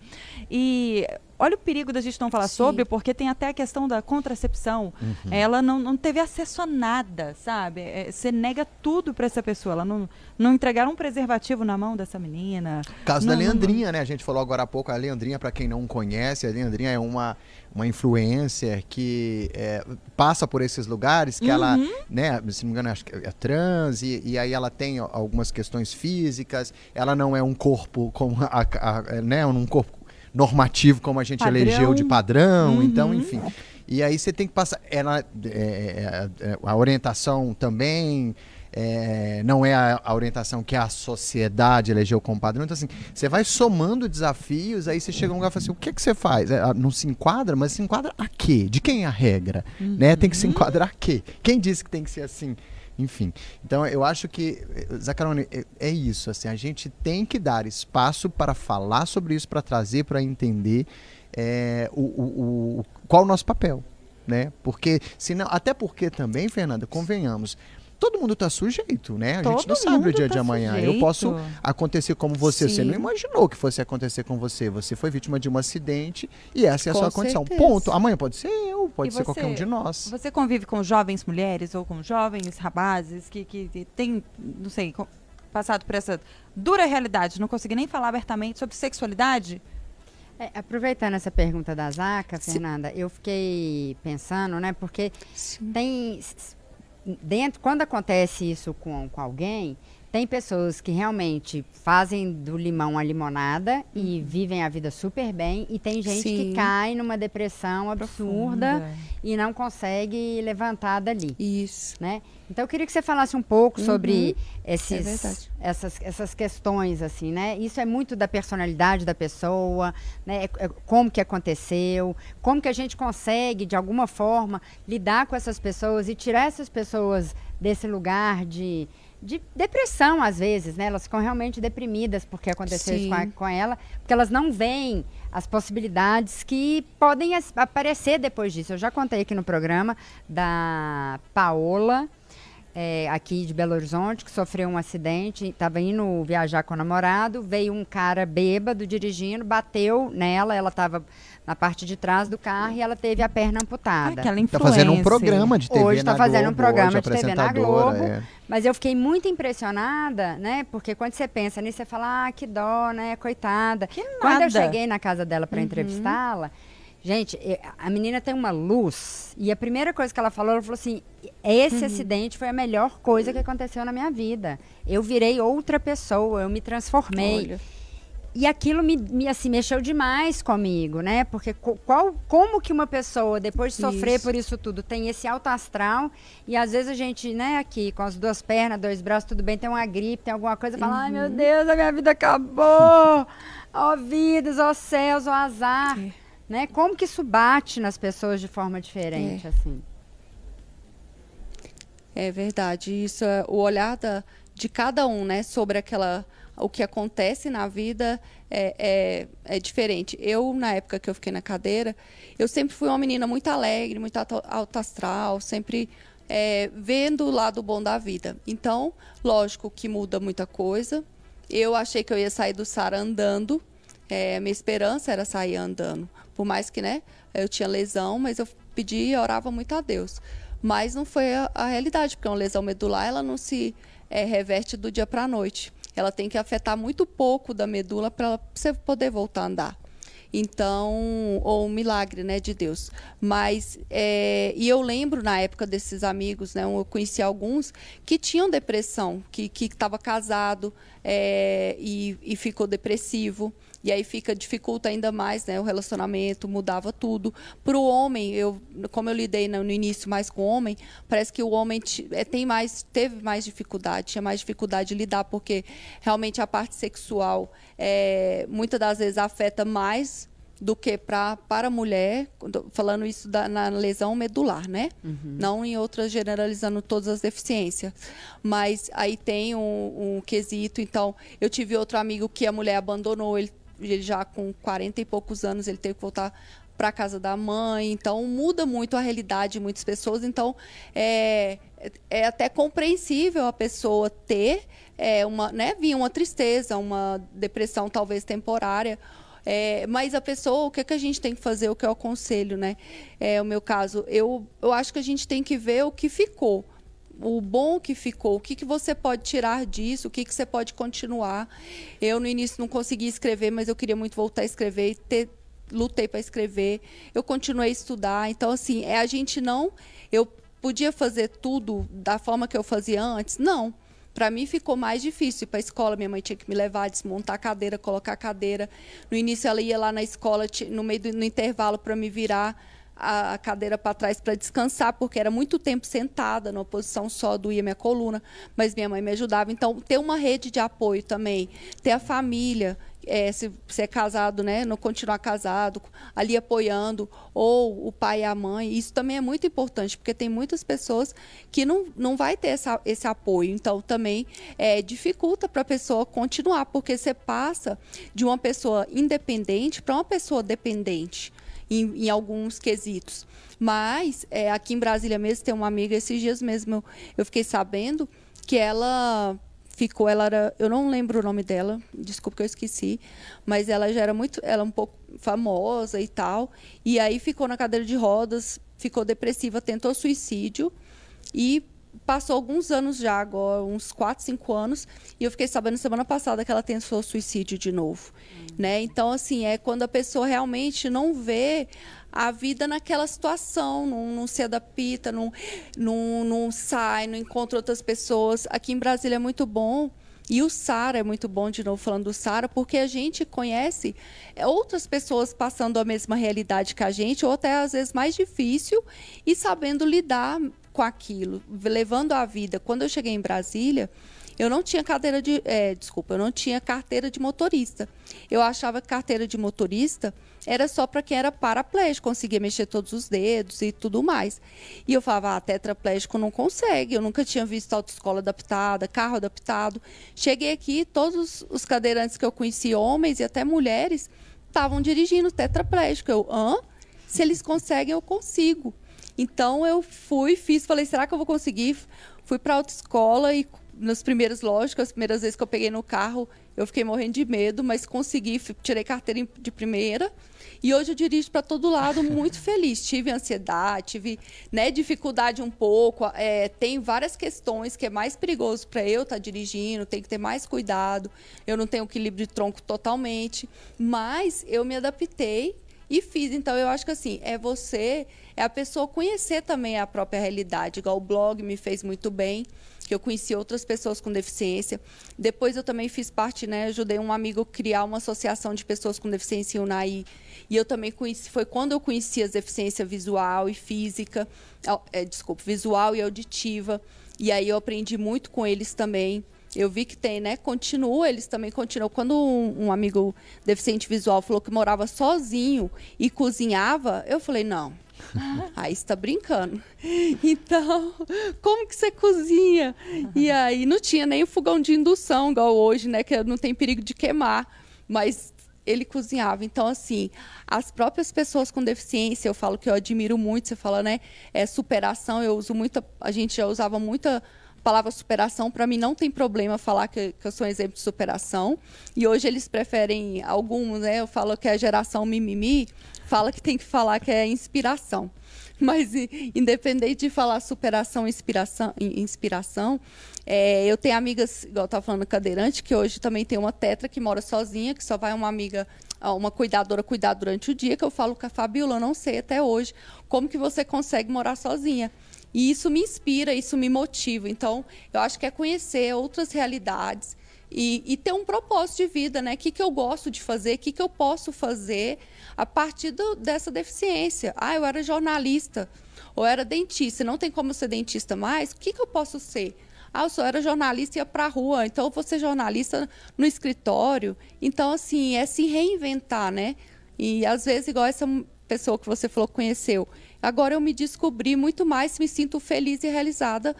E olha o perigo da gente não falar Sim. sobre, porque tem até a questão da contracepção. Uhum. Ela não, não teve acesso a nada, sabe? É, você nega tudo para essa pessoa. Ela não, não entregaram um preservativo na mão dessa menina. Caso não, da Leandrinha, não... né? A gente falou agora há pouco. A Leandrinha, para quem não conhece, a Leandrinha é uma uma influencer que é, passa por esses lugares, que uhum. ela, né, se não me engano, acho que é trans, e, e, aí ela tem algumas questões físicas, ela não é um corpo como a, a, a né, um corpo normativo como a gente padrão. elegeu de padrão, uhum. então, enfim. E aí você tem que passar. Ela, é, é, é, a orientação também. É, não é a, a, orientação que a sociedade elegeu como padrão. Então, assim, você vai somando desafios, aí você chega um lugar e fala assim: o que, que você faz? É, não se enquadra, mas se enquadra a quê? De quem é a regra? Uhum. Né? Tem que se enquadrar a quê? Quem disse que tem que ser assim? Enfim, então eu acho que, Zacarone, é, é isso. Assim, a gente tem que dar espaço para falar sobre isso, para trazer, para entender é, o, o, o, qual o nosso papel. Né? Porque, senão, até porque também, Fernanda, convenhamos, todo mundo está sujeito, né? A todo gente não sabe o dia tá de amanhã. Sujeito. Eu posso acontecer como você. Sim. Você não imaginou que fosse acontecer com você. Você foi vítima de um acidente e essa é a com sua certeza. condição. Ponto. Amanhã pode ser eu, pode e ser você, qualquer um de nós. Você convive com jovens mulheres ou com jovens rapazes que, que, têm, não sei, passado por essa dura realidade, não consegui nem falar abertamente sobre sexualidade? É, aproveitando essa pergunta da Zaca, Fernanda, eu fiquei pensando, né? Porque Sim. tem dentro, quando acontece isso com, com alguém, tem pessoas que realmente fazem do limão a limonada e uhum. vivem a vida super bem. E tem gente Sim. que cai numa depressão absurda Profunda. e não consegue levantar dali. Isso. Né? Então eu queria que você falasse um pouco uhum. sobre esses, é essas, essas questões, assim, né? Isso é muito da personalidade da pessoa, né? É, é, como que aconteceu, como que a gente consegue, de alguma forma, lidar com essas pessoas e tirar essas pessoas desse lugar de de depressão, às vezes, né? Elas ficam realmente deprimidas porque aconteceu Sim. isso com, a, com ela, porque elas não veem as possibilidades que podem aparecer depois disso. Eu já contei aqui no programa da Paola, é, aqui de Belo Horizonte, que sofreu um acidente, estava indo viajar com o namorado, veio um cara bêbado dirigindo, bateu nela, ela estava na parte de trás do carro e ela teve a perna amputada. Aquela Está fazendo um programa de TV Hoje está fazendo Globo, um programa de TV na Globo. É. Mas eu fiquei muito impressionada, né? Porque quando você pensa nisso, você fala, ah, que dó, né? Coitada. Que nada. Quando eu cheguei na casa dela para uhum. entrevistá-la, Gente, a menina tem uma luz. E a primeira coisa que ela falou, ela falou assim: esse acidente foi a melhor coisa que aconteceu na minha vida. Eu virei outra pessoa, eu me transformei. Olha. E aquilo me, me, assim, mexeu demais comigo, né? Porque co- qual, como que uma pessoa, depois de sofrer Isso. por isso tudo, tem esse alto astral e às vezes a gente, né, aqui, com as duas pernas, dois braços, tudo bem, tem uma gripe, tem alguma coisa, fala, ai Uhum. meu Deus, a minha vida acabou! Ó vidas, ó céus, ó azar. É. Né? Como que isso bate nas pessoas de forma diferente, assim? É verdade. Isso é o olhar da, de cada um, né, sobre aquela o que acontece na vida é, é, é diferente. Eu, na época que eu fiquei na cadeira, eu sempre fui uma menina muito alegre, muito alto, astral, sempre é, vendo o lado bom da vida. Então, lógico que muda muita coisa. Eu achei que eu ia sair do Sara andando. É, minha esperança era sair andando. Por mais que, né, eu tinha lesão, mas eu pedi e orava muito a Deus. Mas não foi a, a realidade, porque uma lesão medular, ela não se é, reverte do dia para a noite. Ela tem que afetar muito pouco da medula para você poder voltar a andar. Então, ou um milagre, né, de Deus. Mas, é, e eu lembro na época desses amigos, né, eu conheci alguns que tinham depressão, que que estava casado é, e, e ficou depressivo. E aí fica dificulta ainda mais, né, o relacionamento, mudava tudo. Para o homem, eu, como eu lidei no, início mais com o homem, parece que o homem é, tem mais, teve mais dificuldade, tinha mais dificuldade de lidar, porque realmente a parte sexual é, muitas das vezes afeta mais do que pra, para a mulher, falando isso da, na lesão medular, né? Não em outras generalizando todas as deficiências. Mas aí tem um, um quesito. Então, eu tive outro amigo que a mulher abandonou, ele, ele já com 40 e poucos anos, ele teve que voltar para casa da mãe, então muda muito a realidade de muitas pessoas, então é, é até compreensível a pessoa ter é, uma, né, vir uma tristeza, uma depressão talvez temporária, é, mas a pessoa, o que, é que a gente tem que fazer, o que eu aconselho, né? É, o meu caso, eu, eu acho que a gente tem que ver o que ficou o bom que ficou, o que, que você pode tirar disso, o que, que você pode continuar. Eu, no início, não conseguia escrever, mas eu queria muito voltar a escrever e ter, lutei para escrever. Eu continuei a estudar. Então, assim, é a gente não. Eu podia fazer tudo da forma que eu fazia antes? Não. Para mim ficou mais difícil ir para a escola. Minha mãe tinha que me levar, desmontar a cadeira, colocar a cadeira. No início, ela ia lá na escola, no meio do no intervalo, para me virar a cadeira para trás para descansar, porque era muito tempo sentada, numa posição só, doía minha coluna, mas minha mãe me ajudava. Então, ter uma rede de apoio também, ter a família, eh, se você é casado, né, não continuar casado, ali apoiando, ou o pai e a mãe, isso também é muito importante, porque tem muitas pessoas que não, não vai ter essa, esse apoio. Então, também eh, dificulta para a pessoa continuar, porque você passa de uma pessoa independente para uma pessoa dependente em, em alguns quesitos. Mas é, aqui em Brasília mesmo tem uma amiga, esses dias mesmo eu, eu fiquei sabendo que ela ficou, ela era, eu não lembro o nome dela, desculpa que eu esqueci, mas ela já era muito, ela um pouco famosa e tal, e aí ficou na cadeira de rodas, ficou depressiva, tentou suicídio e passou alguns anos já, agora uns 4, 5 anos, e eu fiquei sabendo semana passada que ela tentou suicídio de novo, né? Então assim, é quando a pessoa realmente não vê a vida naquela situação, não, não se adapta, não, não, não sai, não encontra outras pessoas. Aqui em Brasília é muito bom. E o Sara é muito bom, de novo falando do Sara, porque a gente conhece outras pessoas passando a mesma realidade que a gente, ou até às vezes mais difícil, e sabendo lidar com aquilo, levando a vida. Quando eu cheguei em Brasília, eu não tinha cadeira de. é, desculpa, eu não tinha carteira de motorista. Eu achava que carteira de motorista era só para quem era paraplégico, conseguia mexer todos os dedos e tudo mais. E eu falava, ah, tetraplégico não consegue. Eu nunca tinha visto autoescola adaptada, carro adaptado. Cheguei aqui, todos os cadeirantes que eu conheci, homens e até mulheres, estavam dirigindo tetraplégico. Eu, hã? Se eles conseguem, eu consigo. Então eu fui, fiz, falei, será que eu vou conseguir? Fui para autoescola e nos primeiros, lógico, as primeiras vezes que eu peguei no carro, eu fiquei morrendo de medo, mas consegui, tirei carteira de primeira. E hoje eu dirijo para todo lado muito feliz. Tive ansiedade, tive né, dificuldade um pouco. É, tem várias questões que é mais perigoso para eu estar dirigindo, tem que ter mais cuidado. Eu não tenho equilíbrio de tronco totalmente, mas eu me adaptei e fiz. Então, eu acho que assim, é você, é a pessoa conhecer também a própria realidade. Igual o blog me fez muito bem, que eu conheci outras pessoas com deficiência. Depois eu também fiz parte, né? Ajudei um amigo a criar uma associação de pessoas com deficiência em Unai. E eu também conheci, foi quando eu conheci as deficiências visual e física, é, desculpa, visual e auditiva. E aí eu aprendi muito com eles também. Eu vi que tem, né? Continua, eles também continuam. Quando um, um, amigo deficiente visual falou que morava sozinho e cozinhava, eu falei, não. Aí está brincando. Então, como que você cozinha? E aí não tinha nem o fogão de indução, igual hoje, né? Que não tem perigo de queimar. Mas ele cozinhava. Então, assim, as próprias pessoas com deficiência, eu falo que eu admiro muito, você fala, né? É superação, eu uso muita. A gente já usava muita palavra superação, para mim não tem problema falar que, que, eu sou um exemplo de superação. E hoje eles preferem alguns, né? Eu falo que é a geração mimimi, fala que tem que falar que é inspiração. Mas independente de falar superação, inspiração, inspiração, é, eu tenho amigas, igual eu estava falando, cadeirante, que hoje também tem uma tetra que mora sozinha, que só vai uma amiga, uma cuidadora cuidar durante o dia, que eu falo com a Fabiola, eu não sei até hoje como que você consegue morar sozinha. E isso me inspira, isso me motiva. Então, eu acho que é conhecer outras realidades e, e ter um propósito de vida, né? O que, que eu gosto de fazer, o que, que eu posso fazer a partir do, dessa deficiência. Ah, eu era jornalista ou era dentista, não tem como ser dentista mais, o que, que eu posso ser? Ah, eu só era jornalista e ia para a rua, então eu vou ser jornalista no escritório. Então, assim, é se reinventar, né? E às vezes, igual essa pessoa que você falou conheceu, Agora eu me descobri muito mais, me sinto feliz e realizada,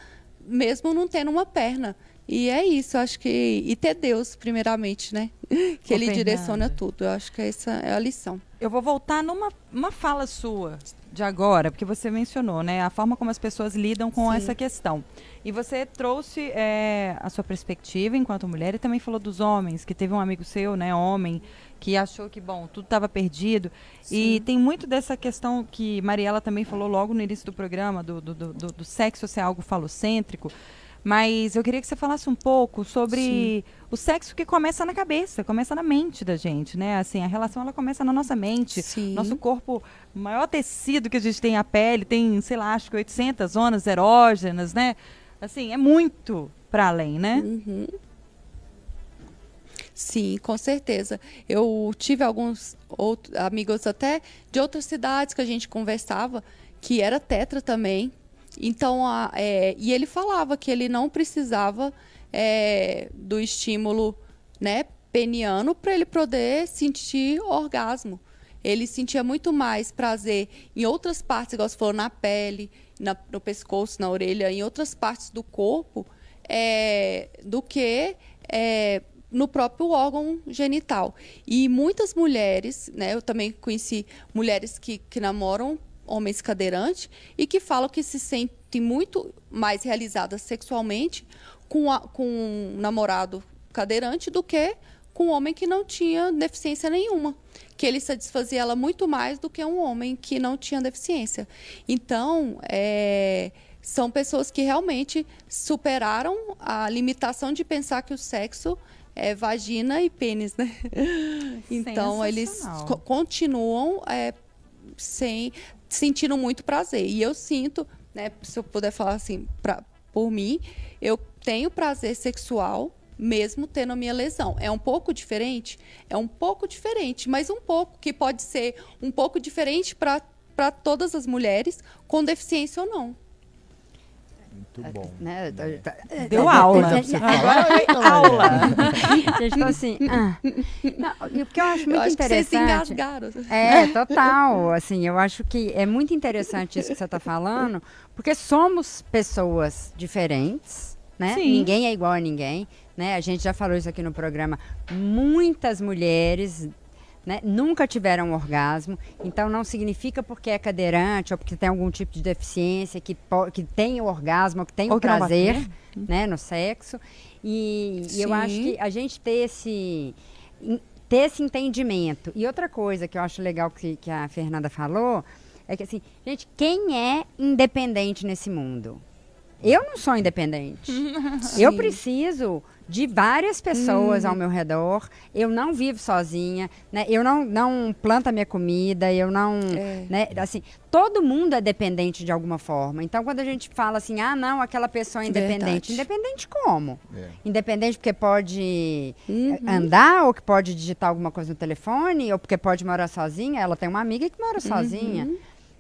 mesmo não tendo uma perna. E é isso, acho que. E ter Deus, primeiramente, né? Que Ô, ele Fernanda. direciona tudo. Eu acho que essa é a lição. Eu vou voltar numa uma fala sua de agora, porque você mencionou, né? A forma como as pessoas lidam com Sim. essa questão. E você trouxe é, a sua perspectiva enquanto mulher e também falou dos homens, que teve um amigo seu, né, homem, que achou que, bom, tudo estava perdido. Sim. E tem muito dessa questão que Mariela também falou logo no início do programa, do, do, do, do sexo ser algo falocêntrico. Mas eu queria que você falasse um pouco sobre Sim. o sexo que começa na cabeça, começa na mente da gente, né? Assim, a relação ela começa na nossa mente. Sim. Nosso corpo, o maior tecido que a gente tem a pele, tem, sei lá, acho que 800 zonas erógenas, né? Assim, é muito para além, né? Uhum. Sim, com certeza. Eu tive alguns outros amigos até de outras cidades que a gente conversava, que era tetra também. Então, a, é, e ele falava que ele não precisava é, do estímulo né, peniano para ele poder sentir orgasmo. Ele sentia muito mais prazer em outras partes, igual você falou, na pele, na, no pescoço, na orelha, em outras partes do corpo, é, do que é, no próprio órgão genital. E muitas mulheres, né, eu também conheci mulheres que, que namoram homens cadeirantes e que falam que se sentem muito mais realizadas sexualmente com, a, com um namorado cadeirante do que com um homem que não tinha deficiência nenhuma. Que ele satisfazia ela muito mais do que um homem que não tinha deficiência. Então, é, são pessoas que realmente superaram a limitação de pensar que o sexo é, vagina e pênis, né? Então eles co continuam é, sem sentindo muito prazer. E eu sinto, né? Se eu puder falar assim, pra, por mim, eu tenho prazer sexual mesmo tendo a minha lesão. É um pouco diferente? É um pouco diferente, mas um pouco, que pode ser um pouco diferente para todas as mulheres, com deficiência ou não. Muito é, bom. Né? É. Deu aula. Agora aula. Gente, ficou assim. Ah. Não, porque eu acho muito eu acho interessante. Que vocês engasgaram. É, total. Assim, eu acho que é muito interessante isso que você está falando, porque somos pessoas diferentes, né? Sim. Ninguém é igual a ninguém. Né? A gente já falou isso aqui no programa. Muitas mulheres né, nunca tiveram orgasmo, então não significa porque é cadeirante ou porque tem algum tipo de deficiência que, que tem o orgasmo, que tem ou o prazer né, no sexo. E, e, eu acho que a gente ter esse, ter esse entendimento. E outra coisa que eu acho legal que, que a Fernanda falou é que assim, gente, quem é independente nesse mundo? Eu não sou independente. eu preciso de várias pessoas ao meu redor. Eu não vivo sozinha, né? Eu não, não planto a minha comida, eu não, É. né? Assim, todo mundo é dependente de alguma forma. Então, quando a gente fala assim, ah, não, aquela pessoa é independente. Verdade. Independente como? É. Independente porque pode Uhum. eh, andar, ou que pode digitar alguma coisa no telefone, ou porque pode morar sozinha. Ela tem uma amiga que mora sozinha. Uhum.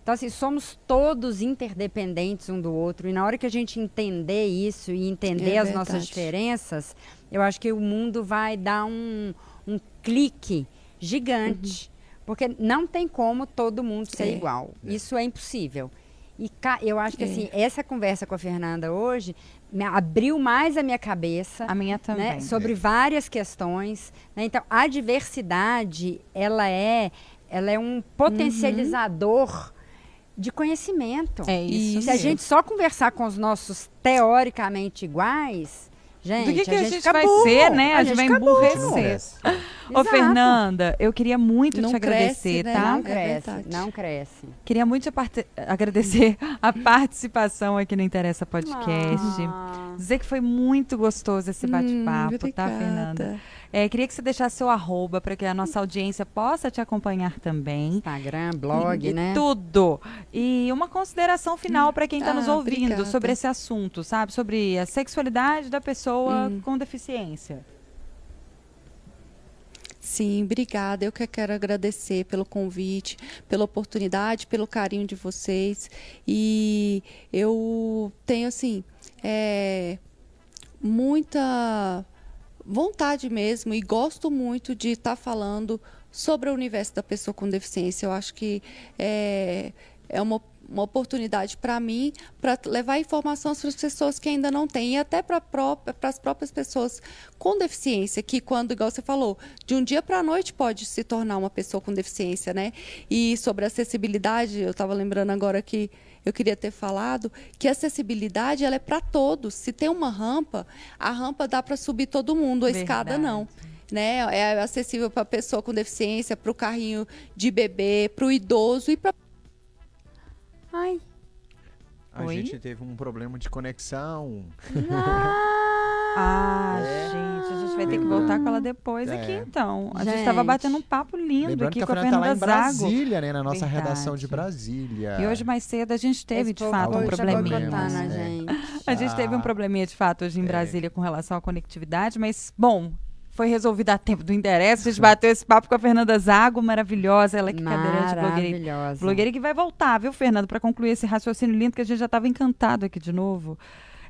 Então, assim, somos todos interdependentes um do outro. E na hora que a gente entender isso e entender É as nossas diferenças, eu acho que o mundo vai dar um, um clique gigante. Porque não tem como todo mundo ser É. igual. Isso é impossível. E ca- eu acho que, É. assim, essa conversa com a Fernanda hoje me abriu mais a minha cabeça A minha também. né, sobre várias questões. né? Então, a diversidade, ela é, ela é um potencializador de conhecimento. É isso. Se a gente só conversar com os nossos teoricamente iguais, gente, Do que, que a, gente fica vai burro. ser, né? A, gente vai fica burro. emburrecer. Ô. Fernanda, eu queria muito Não te agradecer, cresce, né? tá? Não É cresce, verdade. não cresce. Queria muito agradecer a participação aqui no Interessa Podcast. Ah. Dizer que foi muito gostoso esse bate-papo, Hum, tá, Fernanda? É, queria que você deixasse seu arroba para que a nossa audiência possa te acompanhar também. Instagram, blog, E né? Tudo. E uma consideração final para quem está nos Ah, ouvindo obrigada. sobre esse assunto, sabe? Sobre a sexualidade da pessoa Hum. com deficiência. Sim, obrigada. Eu que quero agradecer pelo convite, pela oportunidade, pelo carinho de vocês. E eu tenho, assim, é, muita vontade mesmo e gosto muito de estar falando sobre o universo da pessoa com deficiência. Eu acho que é, é uma, uma oportunidade para mim para levar informação para as pessoas que ainda não têm e até para as próprias pessoas com deficiência, que quando, igual você falou, de um dia para a noite pode se tornar uma pessoa com deficiência, né? E sobre acessibilidade, eu estava lembrando agora que eu queria ter falado que a acessibilidade ela é para todos. Se tem uma rampa, a rampa dá para subir todo mundo, a escada não. Né? É acessível para a pessoa com deficiência, para o carrinho de bebê, para o idoso e para Ai. A Oi? gente teve um problema de conexão. Ah, É. gente, gente vai ter que voltar com ela depois É. aqui, então. A gente estava batendo um papo lindo Lembrando aqui que a com a Fernanda tá lá Fernanda em Zago. Brasília, né? Na nossa Verdade. redação de Brasília. E hoje mais cedo a gente teve, Esse de fato, um probleminha. boicotando a É. gente. A gente teve um Ah. probleminha de fato hoje em É. Brasília com relação à conectividade, mas, bom, foi resolvido a tempo do interesse. A gente bateu esse papo com a Fernanda Zago, maravilhosa. Ela que é cadeirante blogueira. Maravilhosa. Blogueira que vai voltar, viu, Fernando, para concluir esse raciocínio lindo que a gente já estava encantado aqui de novo.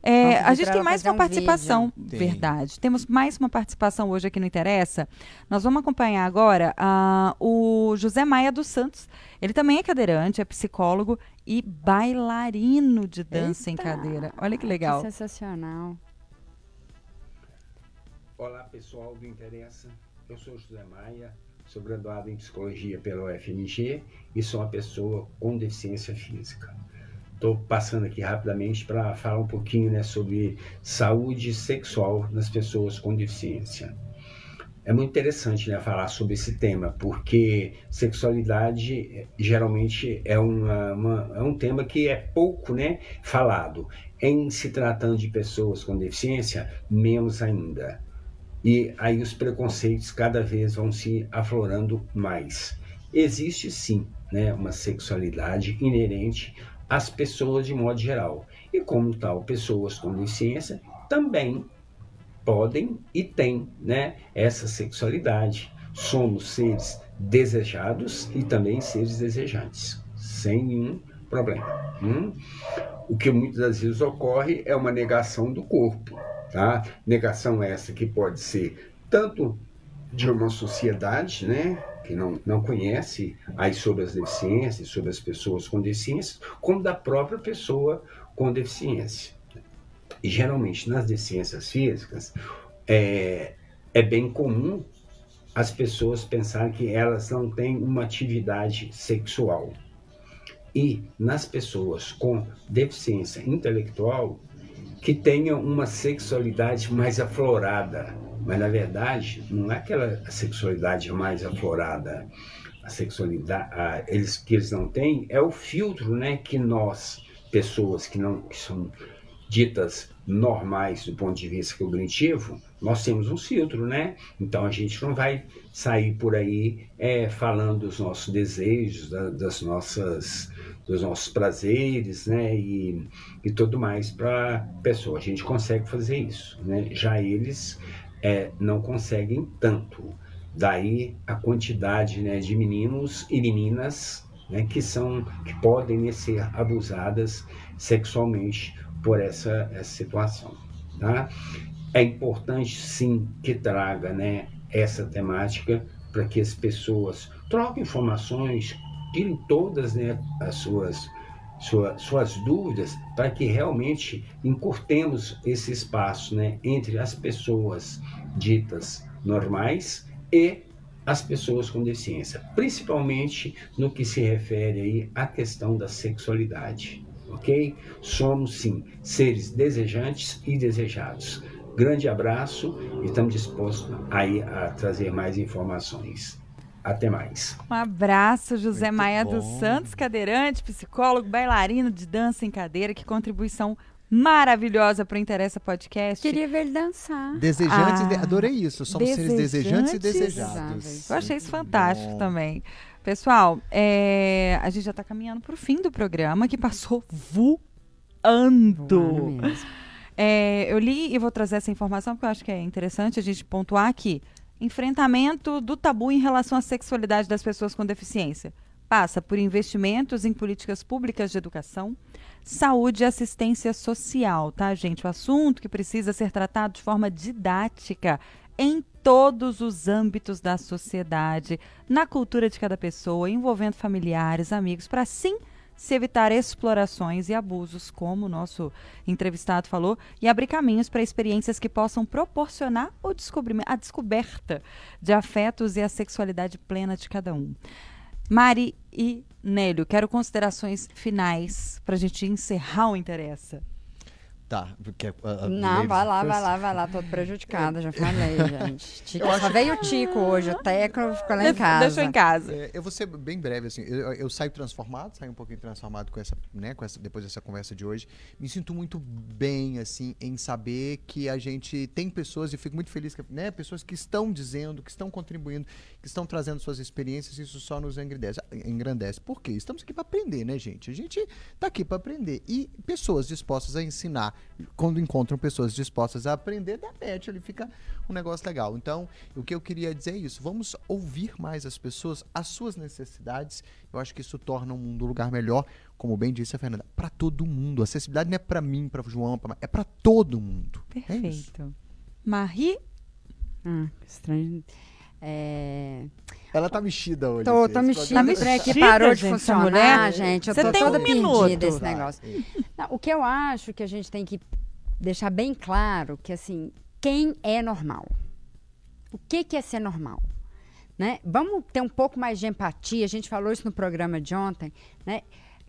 É, a gente tem mais uma um participação. vídeo. Tem. Verdade. Temos mais uma participação hoje aqui no Interessa. Nós vamos acompanhar agora ah, o José Maia dos Santos. Ele também é cadeirante, é psicólogo e bailarino de dança em Eita! cadeira. Olha que Que legal. sensacional. Olá pessoal do Interessa, eu sou José Maia, sou graduado em Psicologia pela UFMG e sou uma pessoa com deficiência física. Estou passando aqui rapidamente para falar um pouquinho né, sobre saúde sexual nas pessoas com deficiência. É muito interessante né, falar sobre esse tema, porque sexualidade eh, geralmente é, uma, uma- é um tema que é pouco né, falado. Em se tratando de pessoas com deficiência, menos ainda. E aí os preconceitos cada vez vão se aflorando mais. Existe sim né, uma sexualidade inerente às pessoas de modo geral. E como tal, pessoas com deficiência também podem e têm né, essa sexualidade. Somos seres desejados e também seres desejantes, sem nenhum problema. hum? O que muitas das vezes ocorre é uma negação do corpo. Tá? Negação essa que pode ser tanto de uma sociedade, né, que não, não conhece aí sobre as deficiências, sobre as pessoas com deficiências, como da própria pessoa com deficiência. E geralmente nas deficiências físicas é, é bem comum as pessoas pensarem que elas não têm uma atividade sexual. E nas pessoas com deficiência intelectual, que tenham uma sexualidade mais aflorada. Mas na verdade, não é aquela sexualidade mais aflorada. A sexualidade a, eles, que eles não têm é o filtro né, que nós, pessoas que não que são ditas normais do ponto de vista cognitivo, nós temos um filtro, né? Então a gente não vai sair por aí é, falando dos nossos desejos, da, das nossas, dos nossos prazeres, né? E, e tudo mais para a pessoa. A gente consegue fazer isso, né? Já eles é, não conseguem tanto. Daí a quantidade né, de meninos e meninas né, que são que podem ser abusadas sexualmente por essa, essa situação. Tá? É importante sim que traga né, essa temática para que as pessoas troquem informações, tirem todas né, as suas, sua, suas dúvidas, para que realmente encurtemos esse espaço né, entre as pessoas ditas normais e as pessoas com deficiência, principalmente no que se refere aí à questão da sexualidade, ok? Somos sim seres desejantes e desejados. Grande abraço e estamos dispostos aí a trazer mais informações. Até mais. Um abraço, José Muito Maia bom. dos Santos, cadeirante, psicólogo, bailarino de dança em cadeira. Que contribuição maravilhosa para o Interessa Podcast. Queria ver ele dançar. Desejantes, Ah, de- adorei isso. Somos seres desejantes e desejados. Eu achei isso fantástico bom. também. Pessoal, é, a gente já está caminhando para o fim do programa, que passou voando. Voando. É, eu li e vou trazer essa informação porque eu acho que é interessante a gente pontuar aqui. Enfrentamento do tabu em relação à sexualidade das pessoas com deficiência. Passa por investimentos em políticas públicas de educação, saúde e assistência social, tá, gente? O assunto que precisa ser tratado de forma didática em todos os âmbitos da sociedade, na cultura de cada pessoa, envolvendo familiares, amigos, para sim se evitar explorações e abusos, como o nosso entrevistado falou, e abrir caminhos para experiências que possam proporcionar o descobrimento, a descoberta de afetos e a sexualidade plena de cada um. Mari e Nélio, quero considerações finais para a gente encerrar o Interessa. Tá, porque. a- a Não, vai lá, first. vai lá, vai lá. Tô prejudicada, já falei, gente. Tico, acho- veio o Tico hoje, o Teco ficou lá em casa. Deixou em casa. É, eu vou ser bem breve, assim. Eu, eu saio transformado, saio um pouquinho transformado com essa, né, com essa, depois dessa conversa de hoje. Me sinto muito bem, assim, em saber que a gente tem pessoas, e fico muito feliz, que, né, pessoas que estão dizendo, que estão contribuindo, que estão trazendo suas experiências, isso só nos engrandece. engrandece. Por quê? Estamos aqui para aprender, né, gente? A gente tá aqui para aprender. E pessoas dispostas a ensinar, quando encontram pessoas dispostas a aprender, dá match, ali fica um negócio legal. Então, o que eu queria dizer é isso. Vamos ouvir mais as pessoas, as suas necessidades. Eu acho que isso torna o mundo um lugar melhor, como bem disse a Fernanda, para todo mundo. A acessibilidade não é para mim, para João, pra... é para todo mundo. É isso. Perfeito. Marie, Ah, que estranho. É... Ela tá mexida hoje. Tô, tô esse mexida, Tá o trem aqui mexida, parou de gente, essa funcionar, mulher. gente. Eu Você tô tem toda um perdida minuto. desse Vai. negócio. Não, o que eu acho que a gente tem que deixar bem claro que assim, quem é normal? O que, que é ser normal? Né? Vamos ter um pouco mais de empatia. A gente falou isso no programa de ontem, né?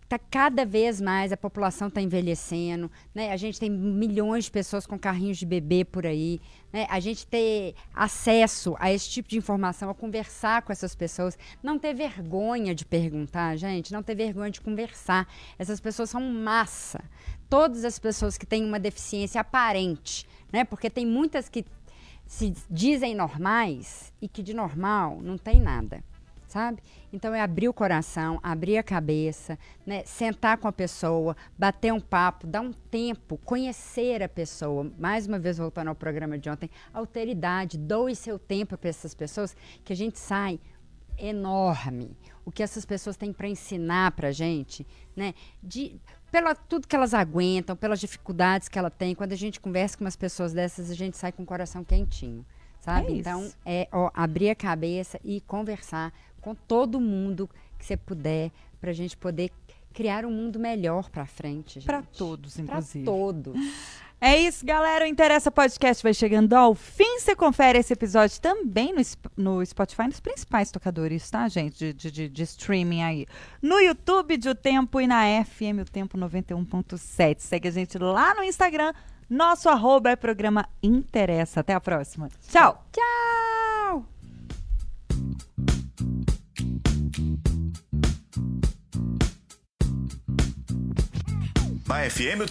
Tá cada vez mais a população está envelhecendo, né? A gente tem milhões de pessoas com carrinhos de bebê por aí, né? A gente ter acesso a esse tipo de informação, a conversar com essas pessoas, não ter vergonha de perguntar, gente, não ter vergonha de conversar. Essas pessoas são massa. Todas as pessoas que têm uma deficiência aparente, né? Porque tem muitas que se dizem normais e que de normal não tem nada, sabe? Então é abrir o coração, abrir a cabeça, né? sentar com a pessoa, bater um papo, dar um tempo, conhecer a pessoa. Mais uma vez voltando ao programa de ontem, alteridade, doe seu tempo para essas pessoas que a gente sai enorme. O que essas pessoas têm para ensinar para gente, né? De pela tudo que elas aguentam, pelas dificuldades que ela tem. Quando a gente conversa com umas pessoas dessas, a gente sai com o coração quentinho, sabe? É então, é ó, abrir a cabeça e conversar com todo mundo que você puder, pra gente poder criar um mundo melhor pra frente, para todos, inclusive. todos. É isso, galera. O Interessa Podcast vai chegando ao fim. Você confere esse episódio também no, no Spotify, nos principais tocadores, tá, gente? De, de, de- de streaming aí. No YouTube de O Tempo e na FM O Tempo 91.7. Segue a gente lá no Instagram. Nosso arroba é programa Interessa. Até a próxima. Tchau! Tchau! Na FM